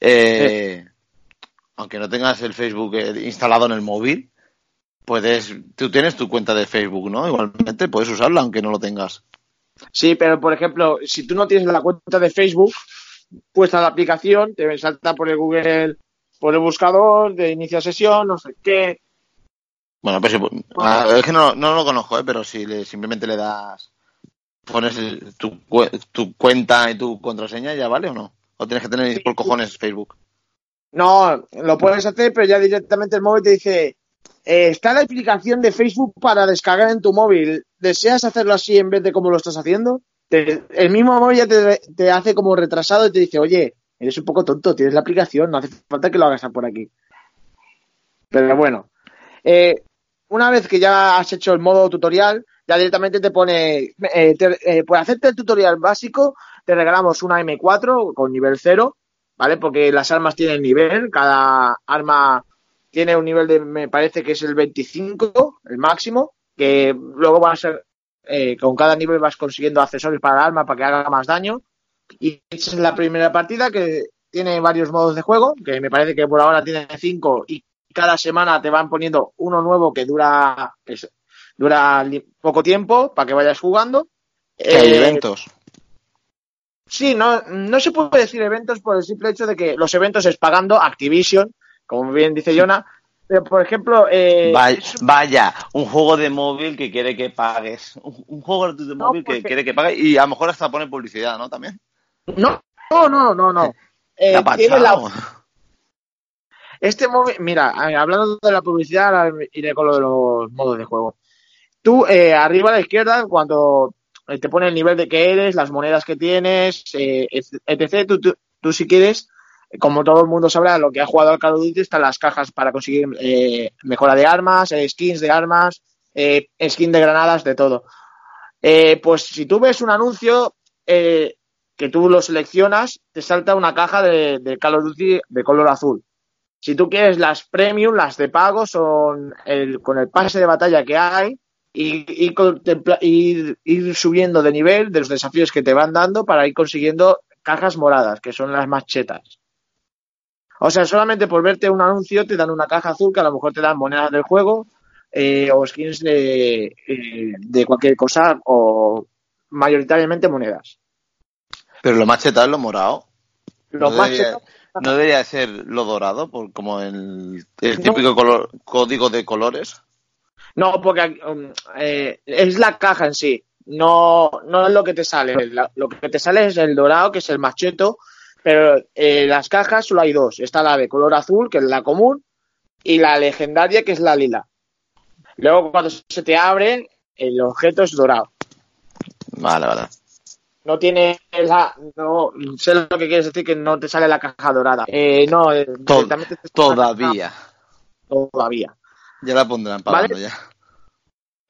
Eh, sí. Aunque no tengas el Facebook instalado en el móvil, puedes, tú tienes tu cuenta de Facebook, ¿no? Igualmente puedes usarla aunque no lo tengas. Sí, pero por ejemplo, si tú no tienes la cuenta de Facebook puesta la aplicación, te salta por el Google, por el buscador de inicio sesión, no sé qué. Bueno, pues bueno. es que no, no, lo conozco, ¿eh? pero si le, simplemente le das, pones el, tu, tu, cuenta y tu contraseña, ¿ya vale o no? ¿O tienes que tener por cojones Facebook? No, lo puedes hacer, pero ya directamente el móvil te dice, eh, está la aplicación de Facebook para descargar en tu móvil. ¿Deseas hacerlo así en vez de como lo estás haciendo? Te, el mismo móvil ya te, te, hace como retrasado y te dice, oye, eres un poco tonto, tienes la aplicación, no hace falta que lo hagas por aquí. Pero bueno, eh, una vez que ya has hecho el modo tutorial, ya directamente te pone, eh, te, eh, por hacerte el tutorial básico, te regalamos una M4 con nivel 0, ¿vale? Porque las armas tienen nivel, cada arma tiene un nivel de, me parece que es el 25, el máximo, que luego va a ser, eh, con cada nivel vas consiguiendo accesorios para el arma para que haga más daño. Y esa es la primera partida que tiene varios modos de juego, que me parece que por ahora tiene 5 y cada semana te van poniendo uno nuevo que dura, que dura poco tiempo para que vayas jugando. ¿Qué hay eh, eventos? Sí, no, no se puede decir eventos por el simple hecho de que los eventos es pagando Activision, como bien dice Jonah. Pero, por ejemplo. Eh, vaya, vaya, un juego de móvil que quiere que pagues. Un, un juego de móvil no, porque... que quiere que pagues y a lo mejor hasta pone publicidad, ¿no? También. No, no, no, no. no. Eh, tiene la... Este móvil, mira, hablando de la publicidad, iré con lo de los modos de juego. Tú, eh, arriba a la izquierda, cuando te pone el nivel de que eres, las monedas que tienes, eh, etc., tú, tú, si quieres como todo el mundo sabrá, lo que ha jugado al Call of Duty están las cajas para conseguir eh, mejora de armas, eh, skins de armas, eh, skin de granadas, de todo. Eh, pues si tú ves un anuncio eh, que tú lo seleccionas, te salta una caja de, de, Call of Duty de color azul. Si tú quieres las premium, las de pago, son el, con el pase de batalla que hay y, y ir, ir subiendo de nivel de los desafíos que te van dando para ir consiguiendo cajas moradas, que son las más chetas. O sea, solamente por verte un anuncio te dan una caja azul que a lo mejor te dan monedas del juego eh, o skins de, eh, de cualquier cosa o mayoritariamente monedas. Pero lo más chetado es lo morado. Lo no más debería, chetado... ¿No debería ser lo dorado, por, como el, el típico no. color, código de colores? No, porque um, eh, es la caja en sí. No, no es lo que te sale. Lo que te sale es el dorado, que es el más cheto, pero eh, las cajas solo hay dos. Está la de color azul, que es la común, y la legendaria, que es la lila. Luego, cuando se te abre, el objeto es dorado. Vale, vale. No tiene la. No, sé lo que quieres decir, que no te sale la caja dorada. Eh, no, Tod todavía. Todavía. Ya la pondrán pagando ¿Vale? ya.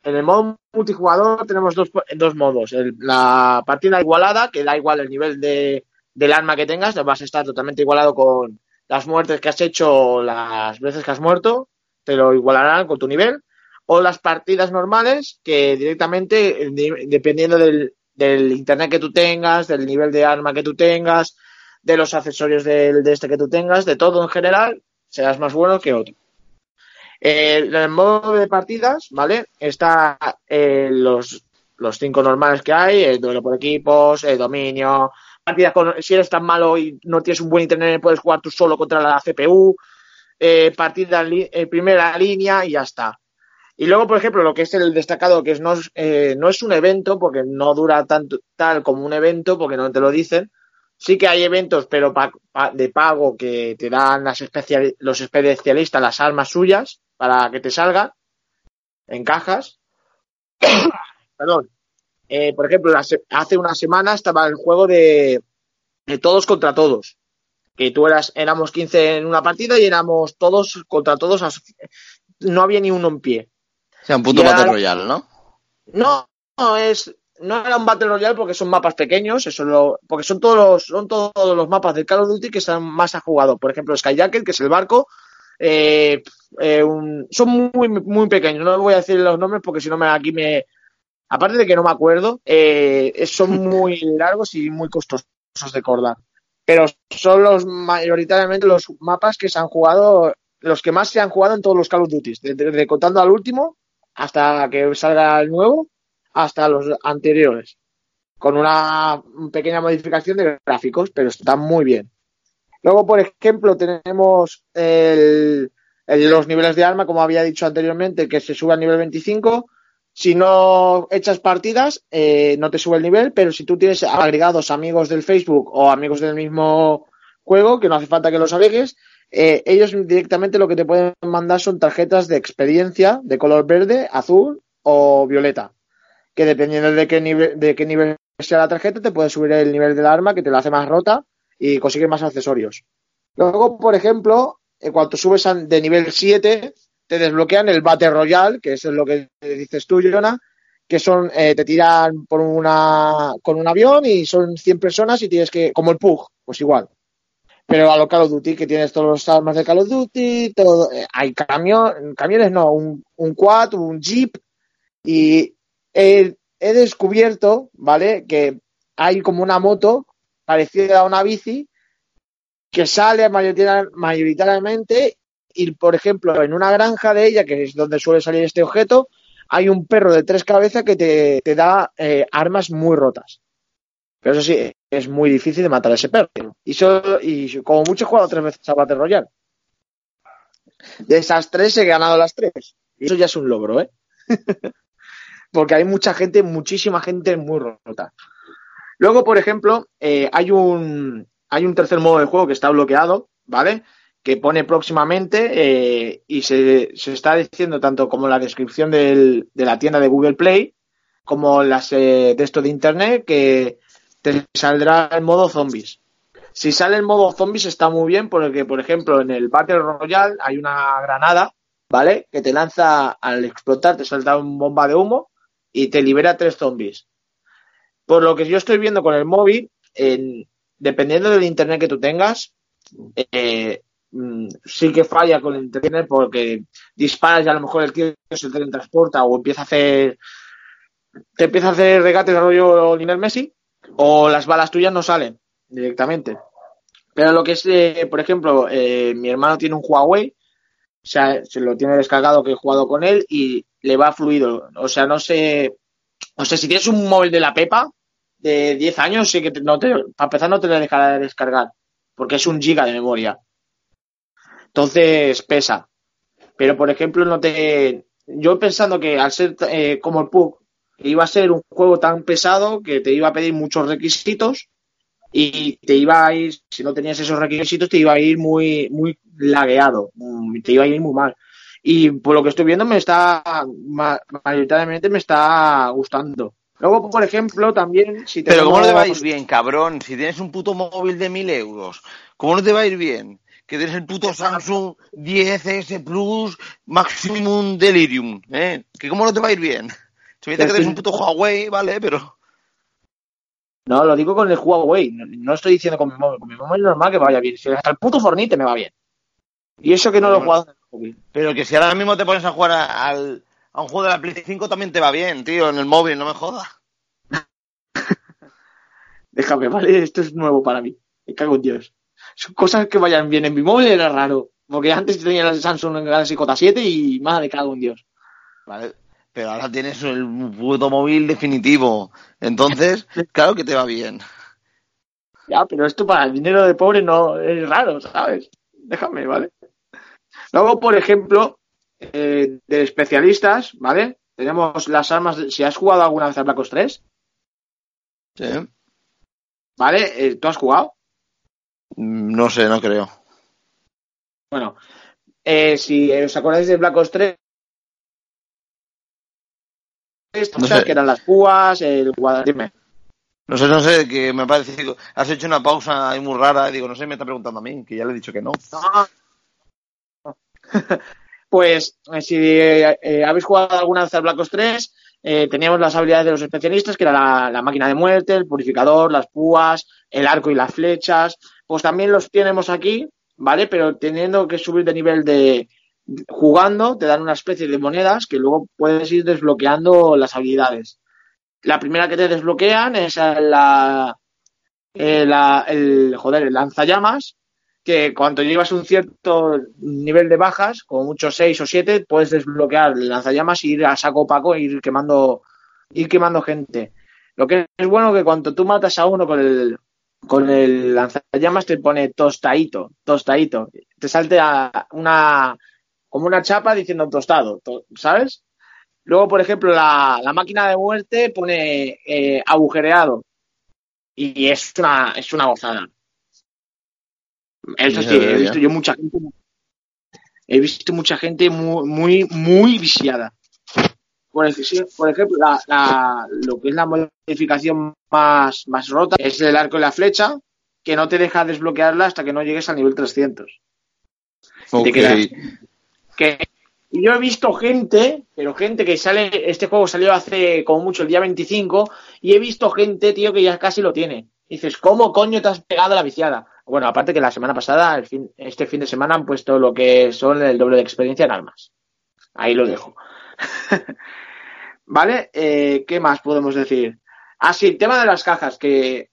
En el modo multijugador tenemos dos, dos modos. El, la partida igualada, que da igual el nivel de, del arma que tengas, vas a estar totalmente igualado con las muertes que has hecho, las veces que has muerto, te lo igualarán con tu nivel. o las partidas normales, que directamente, dependiendo del, del internet que tú tengas, del nivel de arma que tú tengas, de los accesorios de, de este que tú tengas, de todo en general, serás más bueno que otro. Eh, el modo de partidas, ¿vale? Está eh, los, los cinco normales que hay, el duelo por equipos, el dominio, partidas con, si eres tan malo y no tienes un buen internet, puedes jugar tú solo contra la CPU, eh, partida en primera línea y ya está. Y luego, por ejemplo, lo que es el destacado, que es, no, eh, no es un evento, porque no dura tanto tal como un evento, porque no te lo dicen. Sí que hay eventos, pero de pago que te dan las los especialistas las armas suyas para que te salgan en cajas. Perdón. Eh, por ejemplo, hace una semana estaba el juego de, de todos contra todos. Que tú eras, éramos 15 en una partida y éramos todos contra todos. No había ni uno en pie. O sea, un Battle Royale, ¿no? No, no, es, no era un Battle Royale porque son mapas pequeños, eso lo, porque son todos los, son todos los mapas de Call of Duty que están más a jugado. Por ejemplo, Skyjacket, que es el barco, eh, eh, son muy, muy pequeños. No voy a decir los nombres porque si no me, aquí me, aparte de que no me acuerdo, eh, son muy largos y muy costosos de acordar. Pero son los mayoritariamente los mapas que se han jugado, los que más se han jugado en todos los Call of Duty, de contando al último, hasta que salga el nuevo, hasta los anteriores, con una pequeña modificación de gráficos, pero está muy bien. Luego, por ejemplo, tenemos el, los niveles de arma, como había dicho anteriormente, que se sube al nivel 25. Si no echas partidas, eh, no te sube el nivel, pero si tú tienes agregados amigos del Facebook o amigos del mismo juego, que no hace falta que los agregues, eh, ellos directamente lo que te pueden mandar son tarjetas de experiencia de color verde, azul o violeta, que dependiendo de qué nivel, de qué nivel sea la tarjeta, te puede subir el nivel del arma, que te la hace más rota y conseguir más accesorios. Luego, por ejemplo, en cuanto subes de nivel 7, te desbloquean el Battle Royale, que es lo que dices tú, Jonah, que son, eh, te tiran por una, con un avión y son 100 personas y tienes que, como el PUG, pues igual pero a lo Call of Duty, que tienes todos los armas de Call of Duty, todo, eh, hay camión, camiones, no, un, un quad, un jeep, y he, descubierto, ¿vale? Que hay como una moto parecida a una bici que sale mayoritariamente y, por ejemplo, en una granja de ella, que es donde suele salir este objeto, hay un perro de tres cabezas que te, te da eh, armas muy rotas. Pero eso sí, es muy difícil de matar a ese perro. Y, y como mucho he jugado tres veces a Battle Royale. De esas tres he ganado las tres. Y eso ya es un logro, ¿eh? Porque hay mucha gente, muchísima gente muy rota. Luego, por ejemplo, eh, hay un hay un tercer modo de juego que está bloqueado, ¿vale? Que pone próximamente eh, y se, se, está diciendo tanto como la descripción de la tienda de Google Play como las eh, de esto de internet que te saldrá el modo zombies. Si sale el modo zombies está muy bien porque, por ejemplo, en el Battle Royale hay una granada, ¿vale? Que te lanza al explotar, te salta un bomba de humo y te libera tres zombies. Por lo que yo estoy viendo con el móvil, dependiendo del internet que tú tengas, eh, mm, sí que falla con el internet porque disparas y a lo mejor el tío se teletransporta o empieza a hacer te empieza a hacer regate de rollo Lionel Messi o las balas tuyas no salen directamente. Pero lo que es, eh, por ejemplo, eh, mi hermano tiene un Huawei, o sea, se lo tiene descargado que he jugado con él y le va fluido. O sea, no sé, o sea, si tienes un móvil de la Pepa de 10 años, sí que no te, para empezar no te lo dejará de descargar, porque es un giga de memoria. Entonces pesa. Pero, por ejemplo, no te, yo pensando que al ser eh, como el PUG, iba a ser un juego tan pesado que te iba a pedir muchos requisitos y te iba a ir, si no tenías esos requisitos, te iba a ir muy, muy lagueado, mm, te iba a ir muy mal. Y por lo que estoy viendo, me está, mayoritariamente me está gustando. Luego, por ejemplo, también, si Pero ¿cómo no te va a ir bien, cabrón? Si tienes un puto móvil de mil euros, ¿cómo no te va a ir bien? Que tienes el puto Samsung 10S Plus Maximum Delirium, ¿eh? ¿Que cómo no te va a ir bien? Si me dice que eres un puto Huawei, vale, pero. No, lo digo con el Huawei. No, estoy diciendo con mi móvil. Con mi móvil es normal que vaya bien. Si hasta el puto Fornite me va bien. Y eso que no lo he jugado Pero que si ahora mismo te pones a jugar al, a un juego de la Play 5 también te va bien, tío, en el móvil, no me jodas. Déjame, ¿vale? Esto es nuevo para mí. Me cago en Dios. Son cosas que vayan bien en mi móvil era raro. Porque antes tenía el Samsung Galaxy J7 y más me cago en Dios. Vale, pero ahora tienes el puto móvil definitivo. Entonces, claro que te va bien. Ya, pero esto para el dinero de pobre no es raro, ¿sabes? Déjame, ¿vale? Luego, por ejemplo, eh, de especialistas, ¿vale? Tenemos las armas. de- si has jugado alguna vez a Black Ops 3, Sí. ¿vale? Eh, ¿Tú has jugado? Mm, No sé, no creo. Bueno, eh, si os acordáis de Black Ops 3, No sé. que eran las púas, el dime. No sé, no sé, que me ha parecido. Has hecho una pausa ahí muy rara. y Digo, no sé, me está preguntando a mí, que ya le he dicho que no. Pues eh, si eh, eh, habéis jugado alguna vez al Black Ops 3, eh, teníamos las habilidades de los especialistas, que era la, la máquina de muerte, el purificador, las púas, el arco y las flechas. Pues también los tenemos aquí, ¿vale? Pero teniendo que subir de nivel de jugando, te dan una especie de monedas que luego puedes ir desbloqueando las habilidades. La primera que te desbloquean es la, eh, la- el, joder, el lanzallamas, que cuando llevas un cierto nivel de bajas, como mucho 6 o 7, puedes desbloquear el lanzallamas y ir a saco opaco e ir quemando, ir quemando gente. Lo que es bueno que cuando tú matas a uno con el, con el lanzallamas te pone tostadito, tostadito. Te salte a una, como una chapa diciendo tostado, to- ¿sabes? Luego, por ejemplo, la, la máquina de muerte pone eh, agujereado. Y es una, es una gozada. Eso sí, he visto yo mucha gente. He visto mucha gente muy, muy, muy viciada. Por, ej- por ejemplo, la, la- lo que es la modificación más, más rota es el arco y la flecha, que no te deja desbloquearla hasta que no llegues al nivel 300. Ok. Te quedas- que yo he visto gente, pero gente que sale, este juego salió hace como mucho el día 25, y he visto gente, tío, que ya casi lo tiene. Dices, ¿cómo coño te has pegado a la viciada? Bueno, aparte que la semana pasada, fin- este fin de semana han puesto lo que son el doble de experiencia en armas. Ahí lo dejo. ¿Vale? Eh, ¿Qué más podemos decir? Ah, sí, el tema de las cajas, que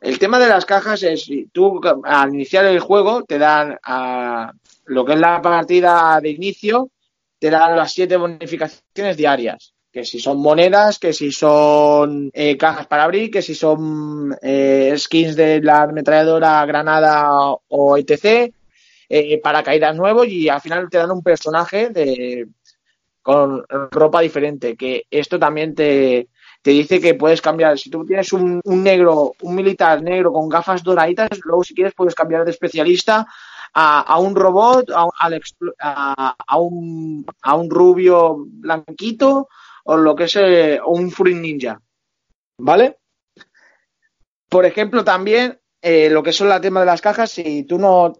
el tema de las cajas es, tú al iniciar el juego te dan a lo que es la partida de inicio, te dan las siete bonificaciones diarias. Que si son monedas, que si son eh, cajas para abrir, que si son eh, skins de la ametralladora, granada o etc. eh, paracaídas nuevos y al final te dan un personaje de con ropa diferente. Que esto también te, te dice que puedes cambiar. Si tú tienes un, un negro, un militar negro con gafas doraditas, luego si quieres puedes cambiar de especialista a, a un robot, a, a, un, a un rubio blanquito o lo que es eh, un Fruit Ninja. ¿Vale? Por ejemplo, también eh, lo que son la tema de las cajas, si tú no.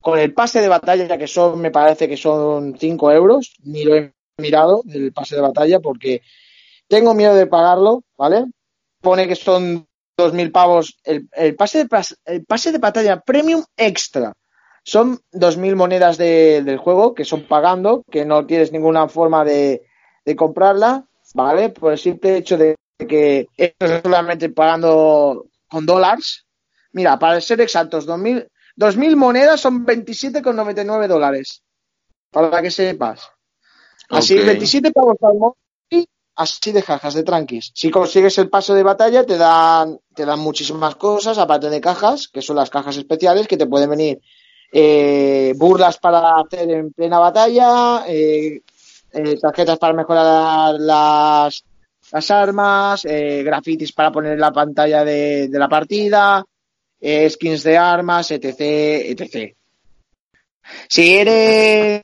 Con el pase de batalla, que son, me parece que son 5 euros, ni lo he mirado, el pase de batalla, porque tengo miedo de pagarlo, ¿vale? Pone que son 2.000 pavos. El, el, pase de, el pase de batalla premium extra son 2.000 monedas de- del juego que son pagando, que no tienes ninguna forma de, de comprarla, ¿vale? Por el simple hecho de que esto es solamente pagando con dólares. Mira, para ser exactos, 2.000 2.000 monedas son 27,99 dólares. Para que sepas. Así, Ok. 27 pavos al móvil, así de cajas, de tranquis. Si consigues el paso de batalla, te dan, te dan muchísimas cosas, aparte de cajas, que son las cajas especiales, que te pueden venir eh, burlas para hacer en plena batalla, eh, eh, tarjetas para mejorar las, las armas, grafitis para poner en la pantalla de, la partida, skins de armas, etc, etc. Si eres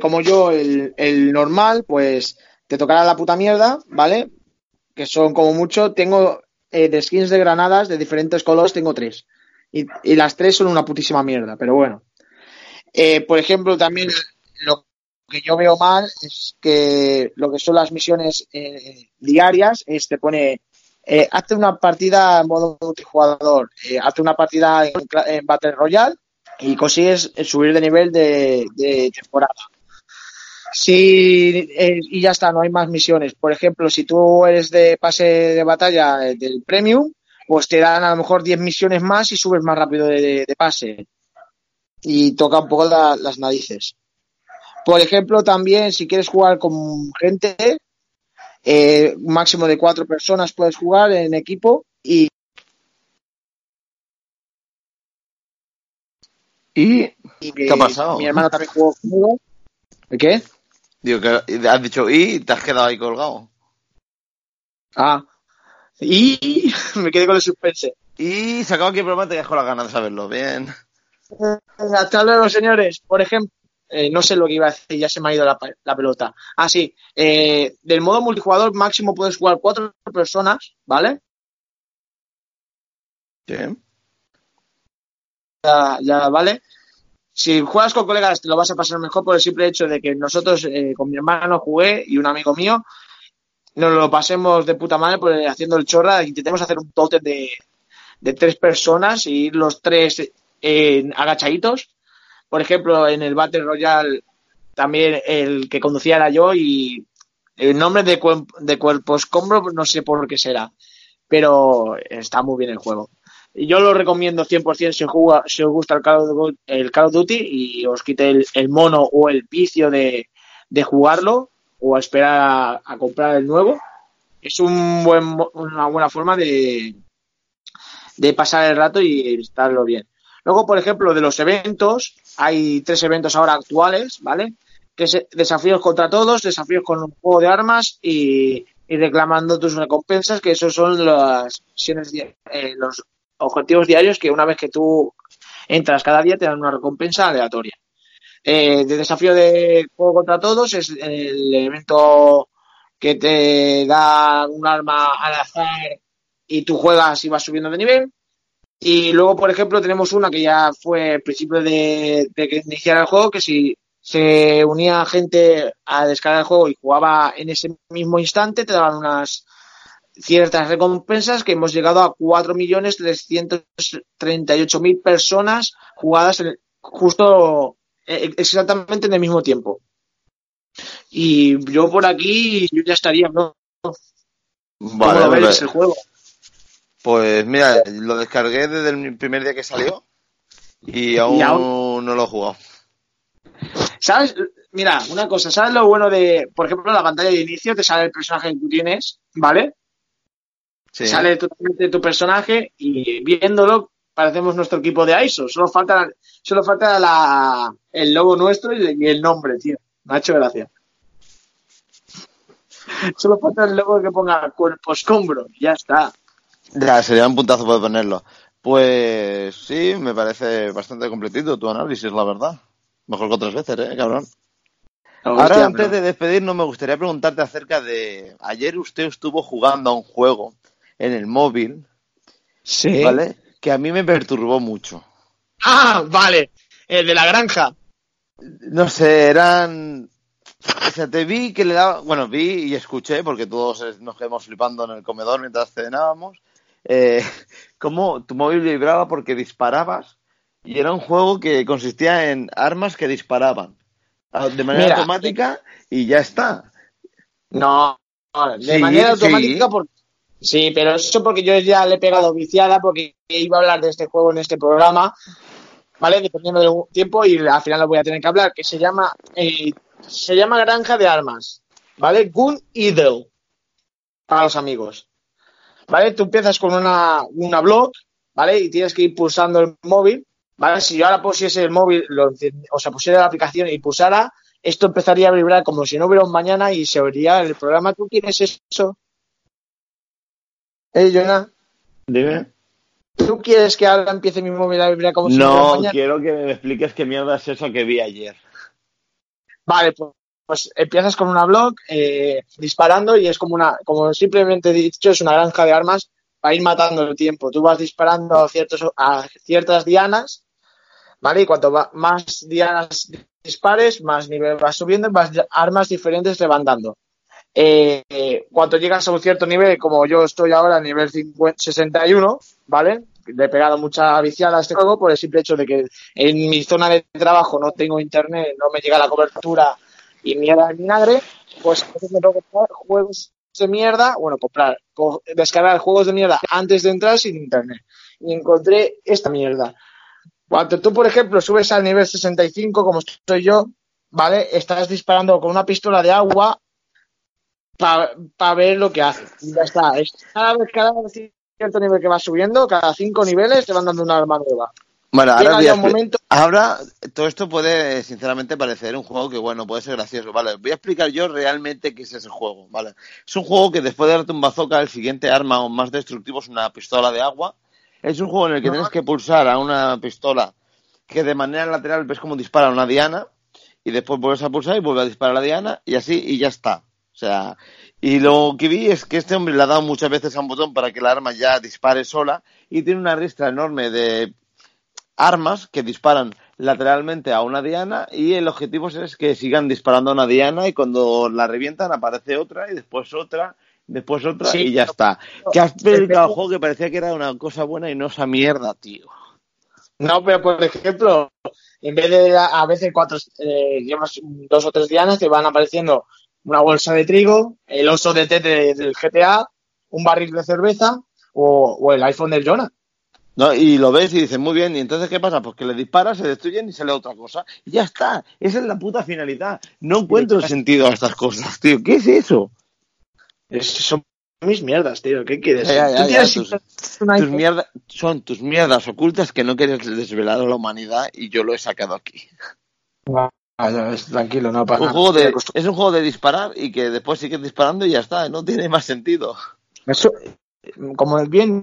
como yo, el, el normal, pues te tocará la puta mierda, ¿vale? Que son como mucho, tengo de skins de granadas de diferentes colores, tengo tres. Y, las tres son una putísima mierda, pero bueno. Eh, por ejemplo, también lo que yo veo mal es que lo que son las misiones eh, diarias es te pone eh, hazte una partida en modo multijugador, hazte una partida en, en Battle Royale y consigues subir de nivel de, temporada. Eh, y ya está, no hay más misiones. Por ejemplo, si tú eres de pase de batalla del Premium, pues te dan a lo mejor 10 misiones más y subes más rápido de, de pase. Y toca un poco la- las narices. Por ejemplo, también si quieres jugar con gente, eh, un máximo de cuatro personas puedes jugar en equipo y ¿Y y ¿Qué ha pasado? Mi hermano también jugó conmigo. ¿El qué? Digo que has dicho y te has quedado ahí colgado. Ah. Y me quedé con el suspense. Y se acaba aquí el programa, te dejo las ganas de saberlo. Bien. Hasta luego, señores. Por ejemplo, eh, no sé lo que iba a decir, ya se me ha ido la pelota. Ah, sí. eh, del modo multijugador máximo puedes jugar cuatro personas, ¿vale? Sí. Ya, ya, ¿vale? Si juegas con colegas te lo vas a pasar mejor por el simple hecho de que nosotros eh, con mi hermano jugué y un amigo mío nos lo pasemos de puta madre pues, haciendo el chorra. Intentemos hacer un totem de, de tres personas y los tres eh, agachaditos. Por ejemplo, en el Battle Royale también el que conducía era yo y el nombre de, cuerp- de cuerpo escombro no sé por qué será, pero está muy bien el juego. Yo lo recomiendo 100% si os, juega- si os gusta el Call, of, Duty- el Call of Duty y os quite el, el mono o el vicio de, de jugarlo o a esperar a, comprar el nuevo. Es un buen, una buena forma de, de pasar el rato y estarlo bien. Luego, por ejemplo, de los eventos, hay tres eventos ahora actuales, ¿vale? Que es desafíos contra todos, desafíos con un juego de armas y, reclamando tus recompensas, que esos son las eh, los objetivos diarios que una vez que tú entras cada día te dan una recompensa aleatoria. Eh, de desafío de juego contra todos es el evento que te da un arma al azar y tú juegas y vas subiendo de nivel. Y luego, por ejemplo, tenemos una que ya fue al principio de, de que iniciara el juego, que si se unía gente a descargar el juego y jugaba en ese mismo instante, te daban unas ciertas recompensas que hemos llegado a 4.338.000 personas jugadas en- justo exactamente en el mismo tiempo. Y yo por aquí yo ya estaría, ¿no? ¿Cómo Vale, vale. ves el juego? Pues mira, lo descargué desde el primer día que salió y aún, Y aún- no lo he jugado. ¿Sabes? Mira, una cosa, ¿sabes lo bueno de, por ejemplo, la pantalla de inicio? Te sale el personaje que tú tienes, ¿vale? Sí. Sale totalmente tu personaje y viéndolo parecemos nuestro equipo de ISO. Solo falta, solo falta la, el logo nuestro y, y el nombre, tío. Me ha hecho gracia. Solo falta el logo que ponga cuerpo escombro. y Ya está. Ya, sería un puntazo poder ponerlo. Pues sí, me parece bastante completito tu análisis, la verdad. Mejor que otras veces, ¿eh, cabrón? Ahora, Hostia, antes pero- de despedirnos, me gustaría preguntarte acerca de... Ayer usted estuvo jugando a un juego en el móvil, Sí. ¿vale? Que a mí me perturbó mucho. Ah, vale. El de la granja. No sé, eran... O sea, te vi que le daba... Bueno, vi y escuché, porque todos nos quedamos flipando en el comedor mientras cenábamos, eh, cómo tu móvil vibraba porque disparabas y era un juego que consistía en armas que disparaban de manera Mira. automática y ya está. No, de Sí, manera sí. automática. Sí, pero eso porque yo ya le he pegado viciada porque iba a hablar de este juego en este programa, ¿vale? Dependiendo del tiempo y al final lo voy a tener que hablar, que se llama eh, se llama Granja de Armas, ¿vale? Gun Idle para los amigos, ¿vale? Tú empiezas con una, una blog, ¿vale? Y tienes que ir pulsando el móvil, ¿vale? Si yo ahora pusiese el móvil, lo o sea, pusiera la aplicación y pulsara, esto empezaría a vibrar como si no hubiera un mañana y se oiría el programa. ¿Tú quieres eso? ¿Eh, Jonah? Dime. ¿Tú quieres que ahora empiece mi móvil a vibrar como si no quiero que me expliques qué mierda es eso que vi ayer. Vale, pues, pues empiezas con una blog eh, disparando y es como una, como simplemente he dicho, es una granja de armas para ir matando el tiempo. Tú vas disparando a, ciertos, a ciertas dianas, ¿vale? Y cuanto va- más dianas dispares, más nivel vas subiendo y más armas diferentes te van dando. Eh, cuando llegas a un cierto nivel, como yo estoy ahora a nivel 50 61, ¿vale? Le he pegado mucha viciada a este juego por el simple hecho de que en mi zona de trabajo no tengo internet, no me llega la cobertura y mierda de vinagre, pues entonces me tengo que comprar juegos de mierda, bueno, comprar, co- descargar juegos de mierda antes de entrar sin internet. Y encontré esta mierda. Cuando tú, por ejemplo, subes al nivel 65, como estoy yo, ¿vale? Estás disparando con una pistola de agua para ver lo que hace. Y ya está. Es cada vez, cada cierto nivel que vas subiendo, cada cinco niveles te van dando una arma nueva. Bueno, ahora, voy a momento- ahora todo esto puede, sinceramente, parecer un juego que, bueno, puede ser gracioso, ¿vale? Voy a explicar yo realmente qué es ese juego, ¿vale? Es un juego que después de darte un bazooka, el siguiente arma o más destructivo es una pistola de agua. Es un juego en el que tienes que pulsar a una pistola que de manera lateral ves como dispara una diana y después vuelves a pulsar y vuelve a disparar la diana y así y ya está. O sea, y lo que vi es que este hombre le ha dado muchas veces a un botón para que la arma ya dispare sola y tiene una ristra enorme de armas que disparan lateralmente a una diana y el objetivo es que sigan disparando a una diana y cuando la revientan aparece otra y después otra, después otra Sí, y ya pero- está. Que has el juego que parecía que era una cosa buena y no esa mierda, tío. No, pero por ejemplo, en vez de a a veces cuatro, eh, llevas dos o tres dianas, te van apareciendo una bolsa de trigo, el oso de té de- del GTA, un barril de cerveza o, o el iPhone del Jonah. ¿No? Y lo ves y dices, muy bien, ¿y entonces qué pasa? Pues que le disparas, se destruyen y sale otra cosa. Y ya está, esa es la puta finalidad. No encuentro sentido a estas cosas, tío. ¿Qué es eso? Es- son mis mierdas, tío. ¿Qué quieres? Ya, ya, Tú ya, tienes tus- un Tus iPhone. mierda, son tus mierdas ocultas que no quieres desvelar a la humanidad y yo lo he sacado aquí. Ah, ves, tranquilo, no pasa Un nada. juego de, es un juego de disparar y que después sigues disparando y ya está, no tiene más sentido. Eso, como bien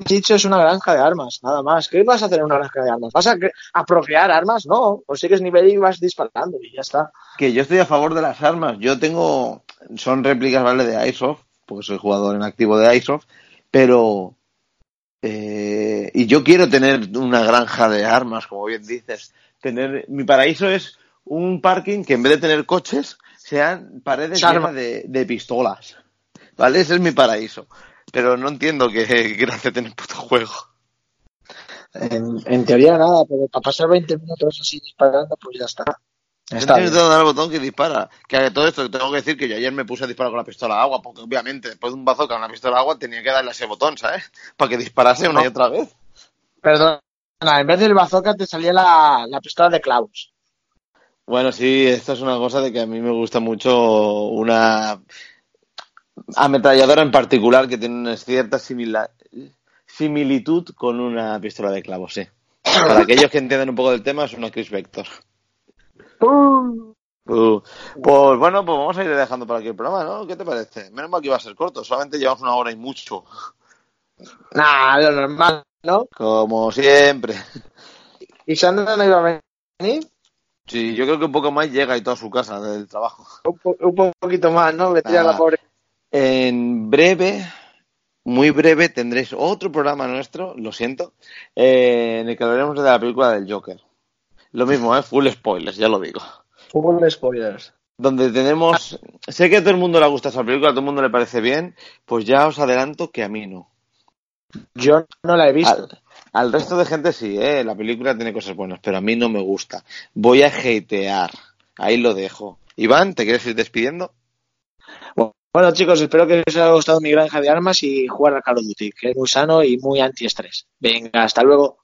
dicho, es una granja de armas, nada más. ¿Qué vas a hacer en una granja de armas? ¿Vas a, a procrear armas? No, consigues nivel y vas disparando y ya está. Que yo estoy a favor de las armas. Yo tengo, son réplicas, ¿vale? De Airsoft, porque soy jugador en activo de Airsoft, pero, eh, y yo quiero tener una granja de armas, como bien dices. Tener, mi paraíso es un parking que en vez de tener coches, sean paredes Armas. llenas de, de pistolas. ¿Vale? Ese es mi paraíso. Pero no entiendo qué gracia tiene el puto juego. En, en teoría nada, pero para pasar 20 minutos así disparando, pues ya está. Está bien. intento dar al botón que dispara. Que a todo esto tengo que decir que yo ayer me puse a disparar con la pistola de agua, porque obviamente después de un bazooka con una pistola de agua tenía que darle a ese botón, ¿sabes? Para que disparase una y otra vez. Perdona, en vez del bazooka te salía la, la pistola de clavos. Bueno, sí, esto es una cosa de que a mí me gusta mucho una ametralladora en particular que tiene una cierta simila- similitud con una pistola de clavos, sí. Para aquellos que entiendan un poco del tema, es una Chris Vector. Uh, pues bueno, pues vamos a ir dejando por aquí el programa, ¿no? ¿Qué te parece? Menos mal que iba a ser corto, solamente llevamos una hora y mucho, Nah, lo normal, ¿no? como siempre. ¿Y Sandra no iba a venir? Sí, yo creo que un poco más llega y toda su casa del trabajo. Un, po- un poquito más, ¿no? Tira Ah. la pobre. En breve, muy breve, tendréis otro programa nuestro, lo siento, eh, en el que hablaremos de la película del Joker. Lo mismo, ¿eh? Full spoilers, ya lo digo. Fútbol spoilers. Donde tenemos... Sé que a todo el mundo le gusta esa película, a todo el mundo le parece bien, pues ya os adelanto que a mí no. Yo no la he visto. Al, al resto de gente sí, ¿eh? La película tiene cosas buenas, pero a mí no me gusta. Voy a hatear. Ahí lo dejo. Iván, ¿te quieres ir despidiendo? Bueno, chicos, espero que os haya gustado mi granja de armas y jugar a Call of Duty, que es muy sano y muy antiestrés. Venga, hasta luego.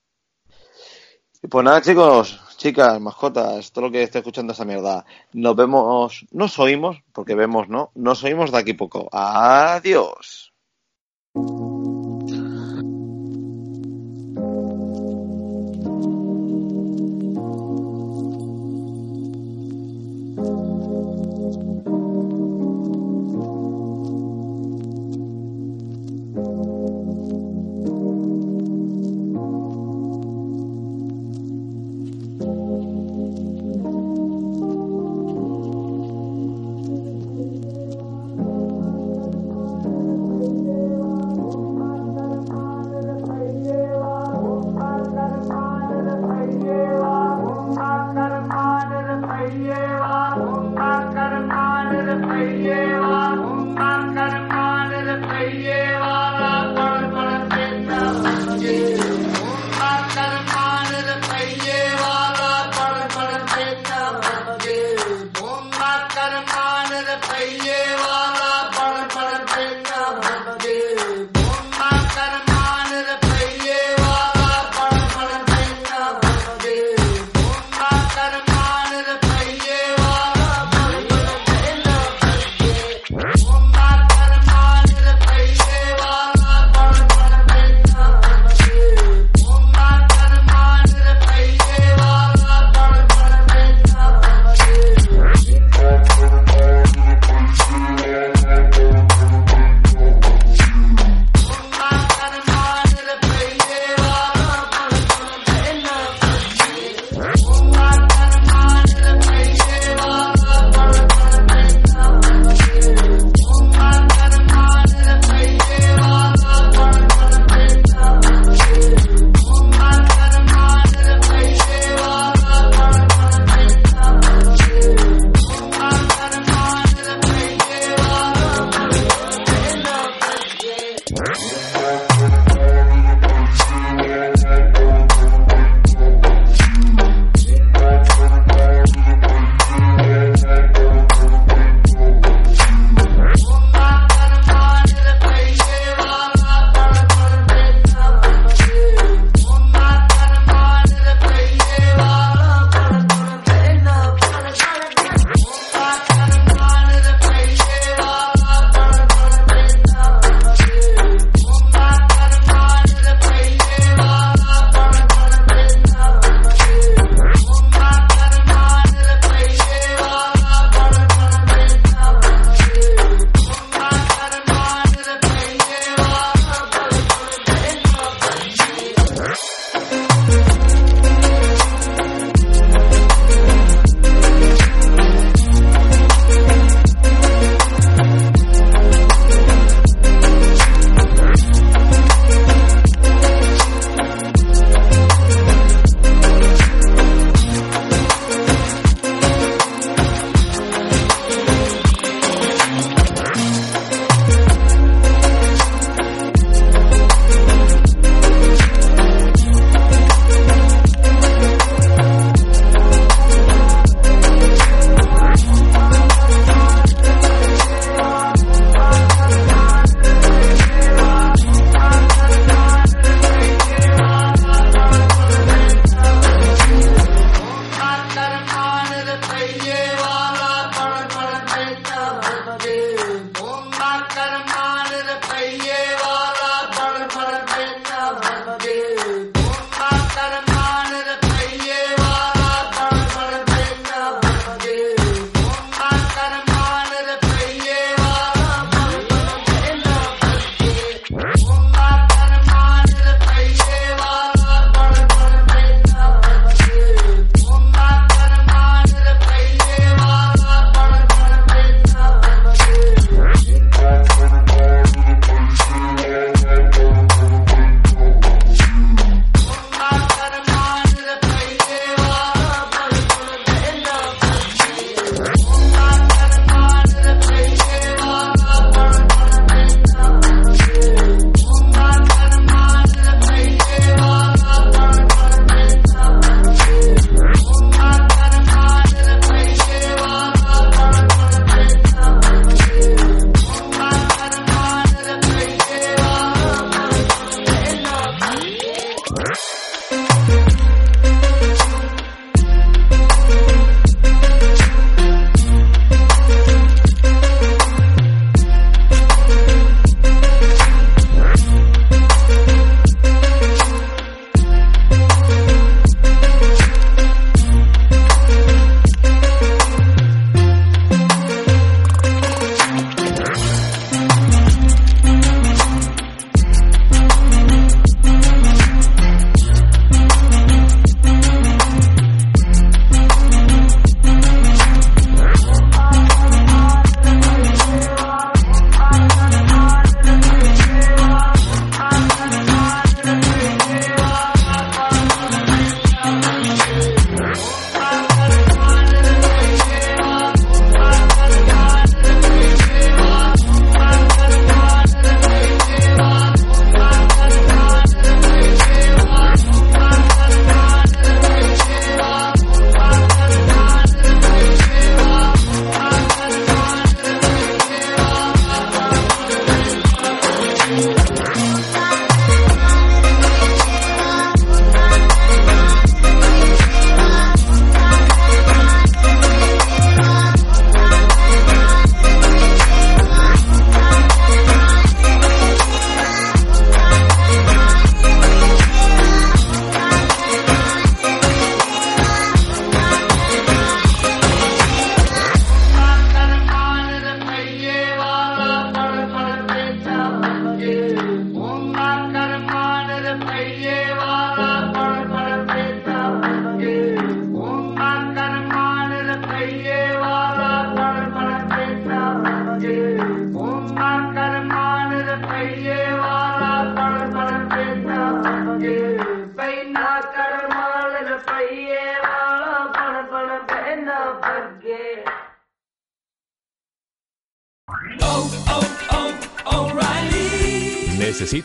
Pues nada, chicos, chicas, mascotas, todo lo que esté escuchando esa mierda. Nos vemos, nos oímos, porque vemos, ¿no? Nos oímos de aquí poco. Adiós.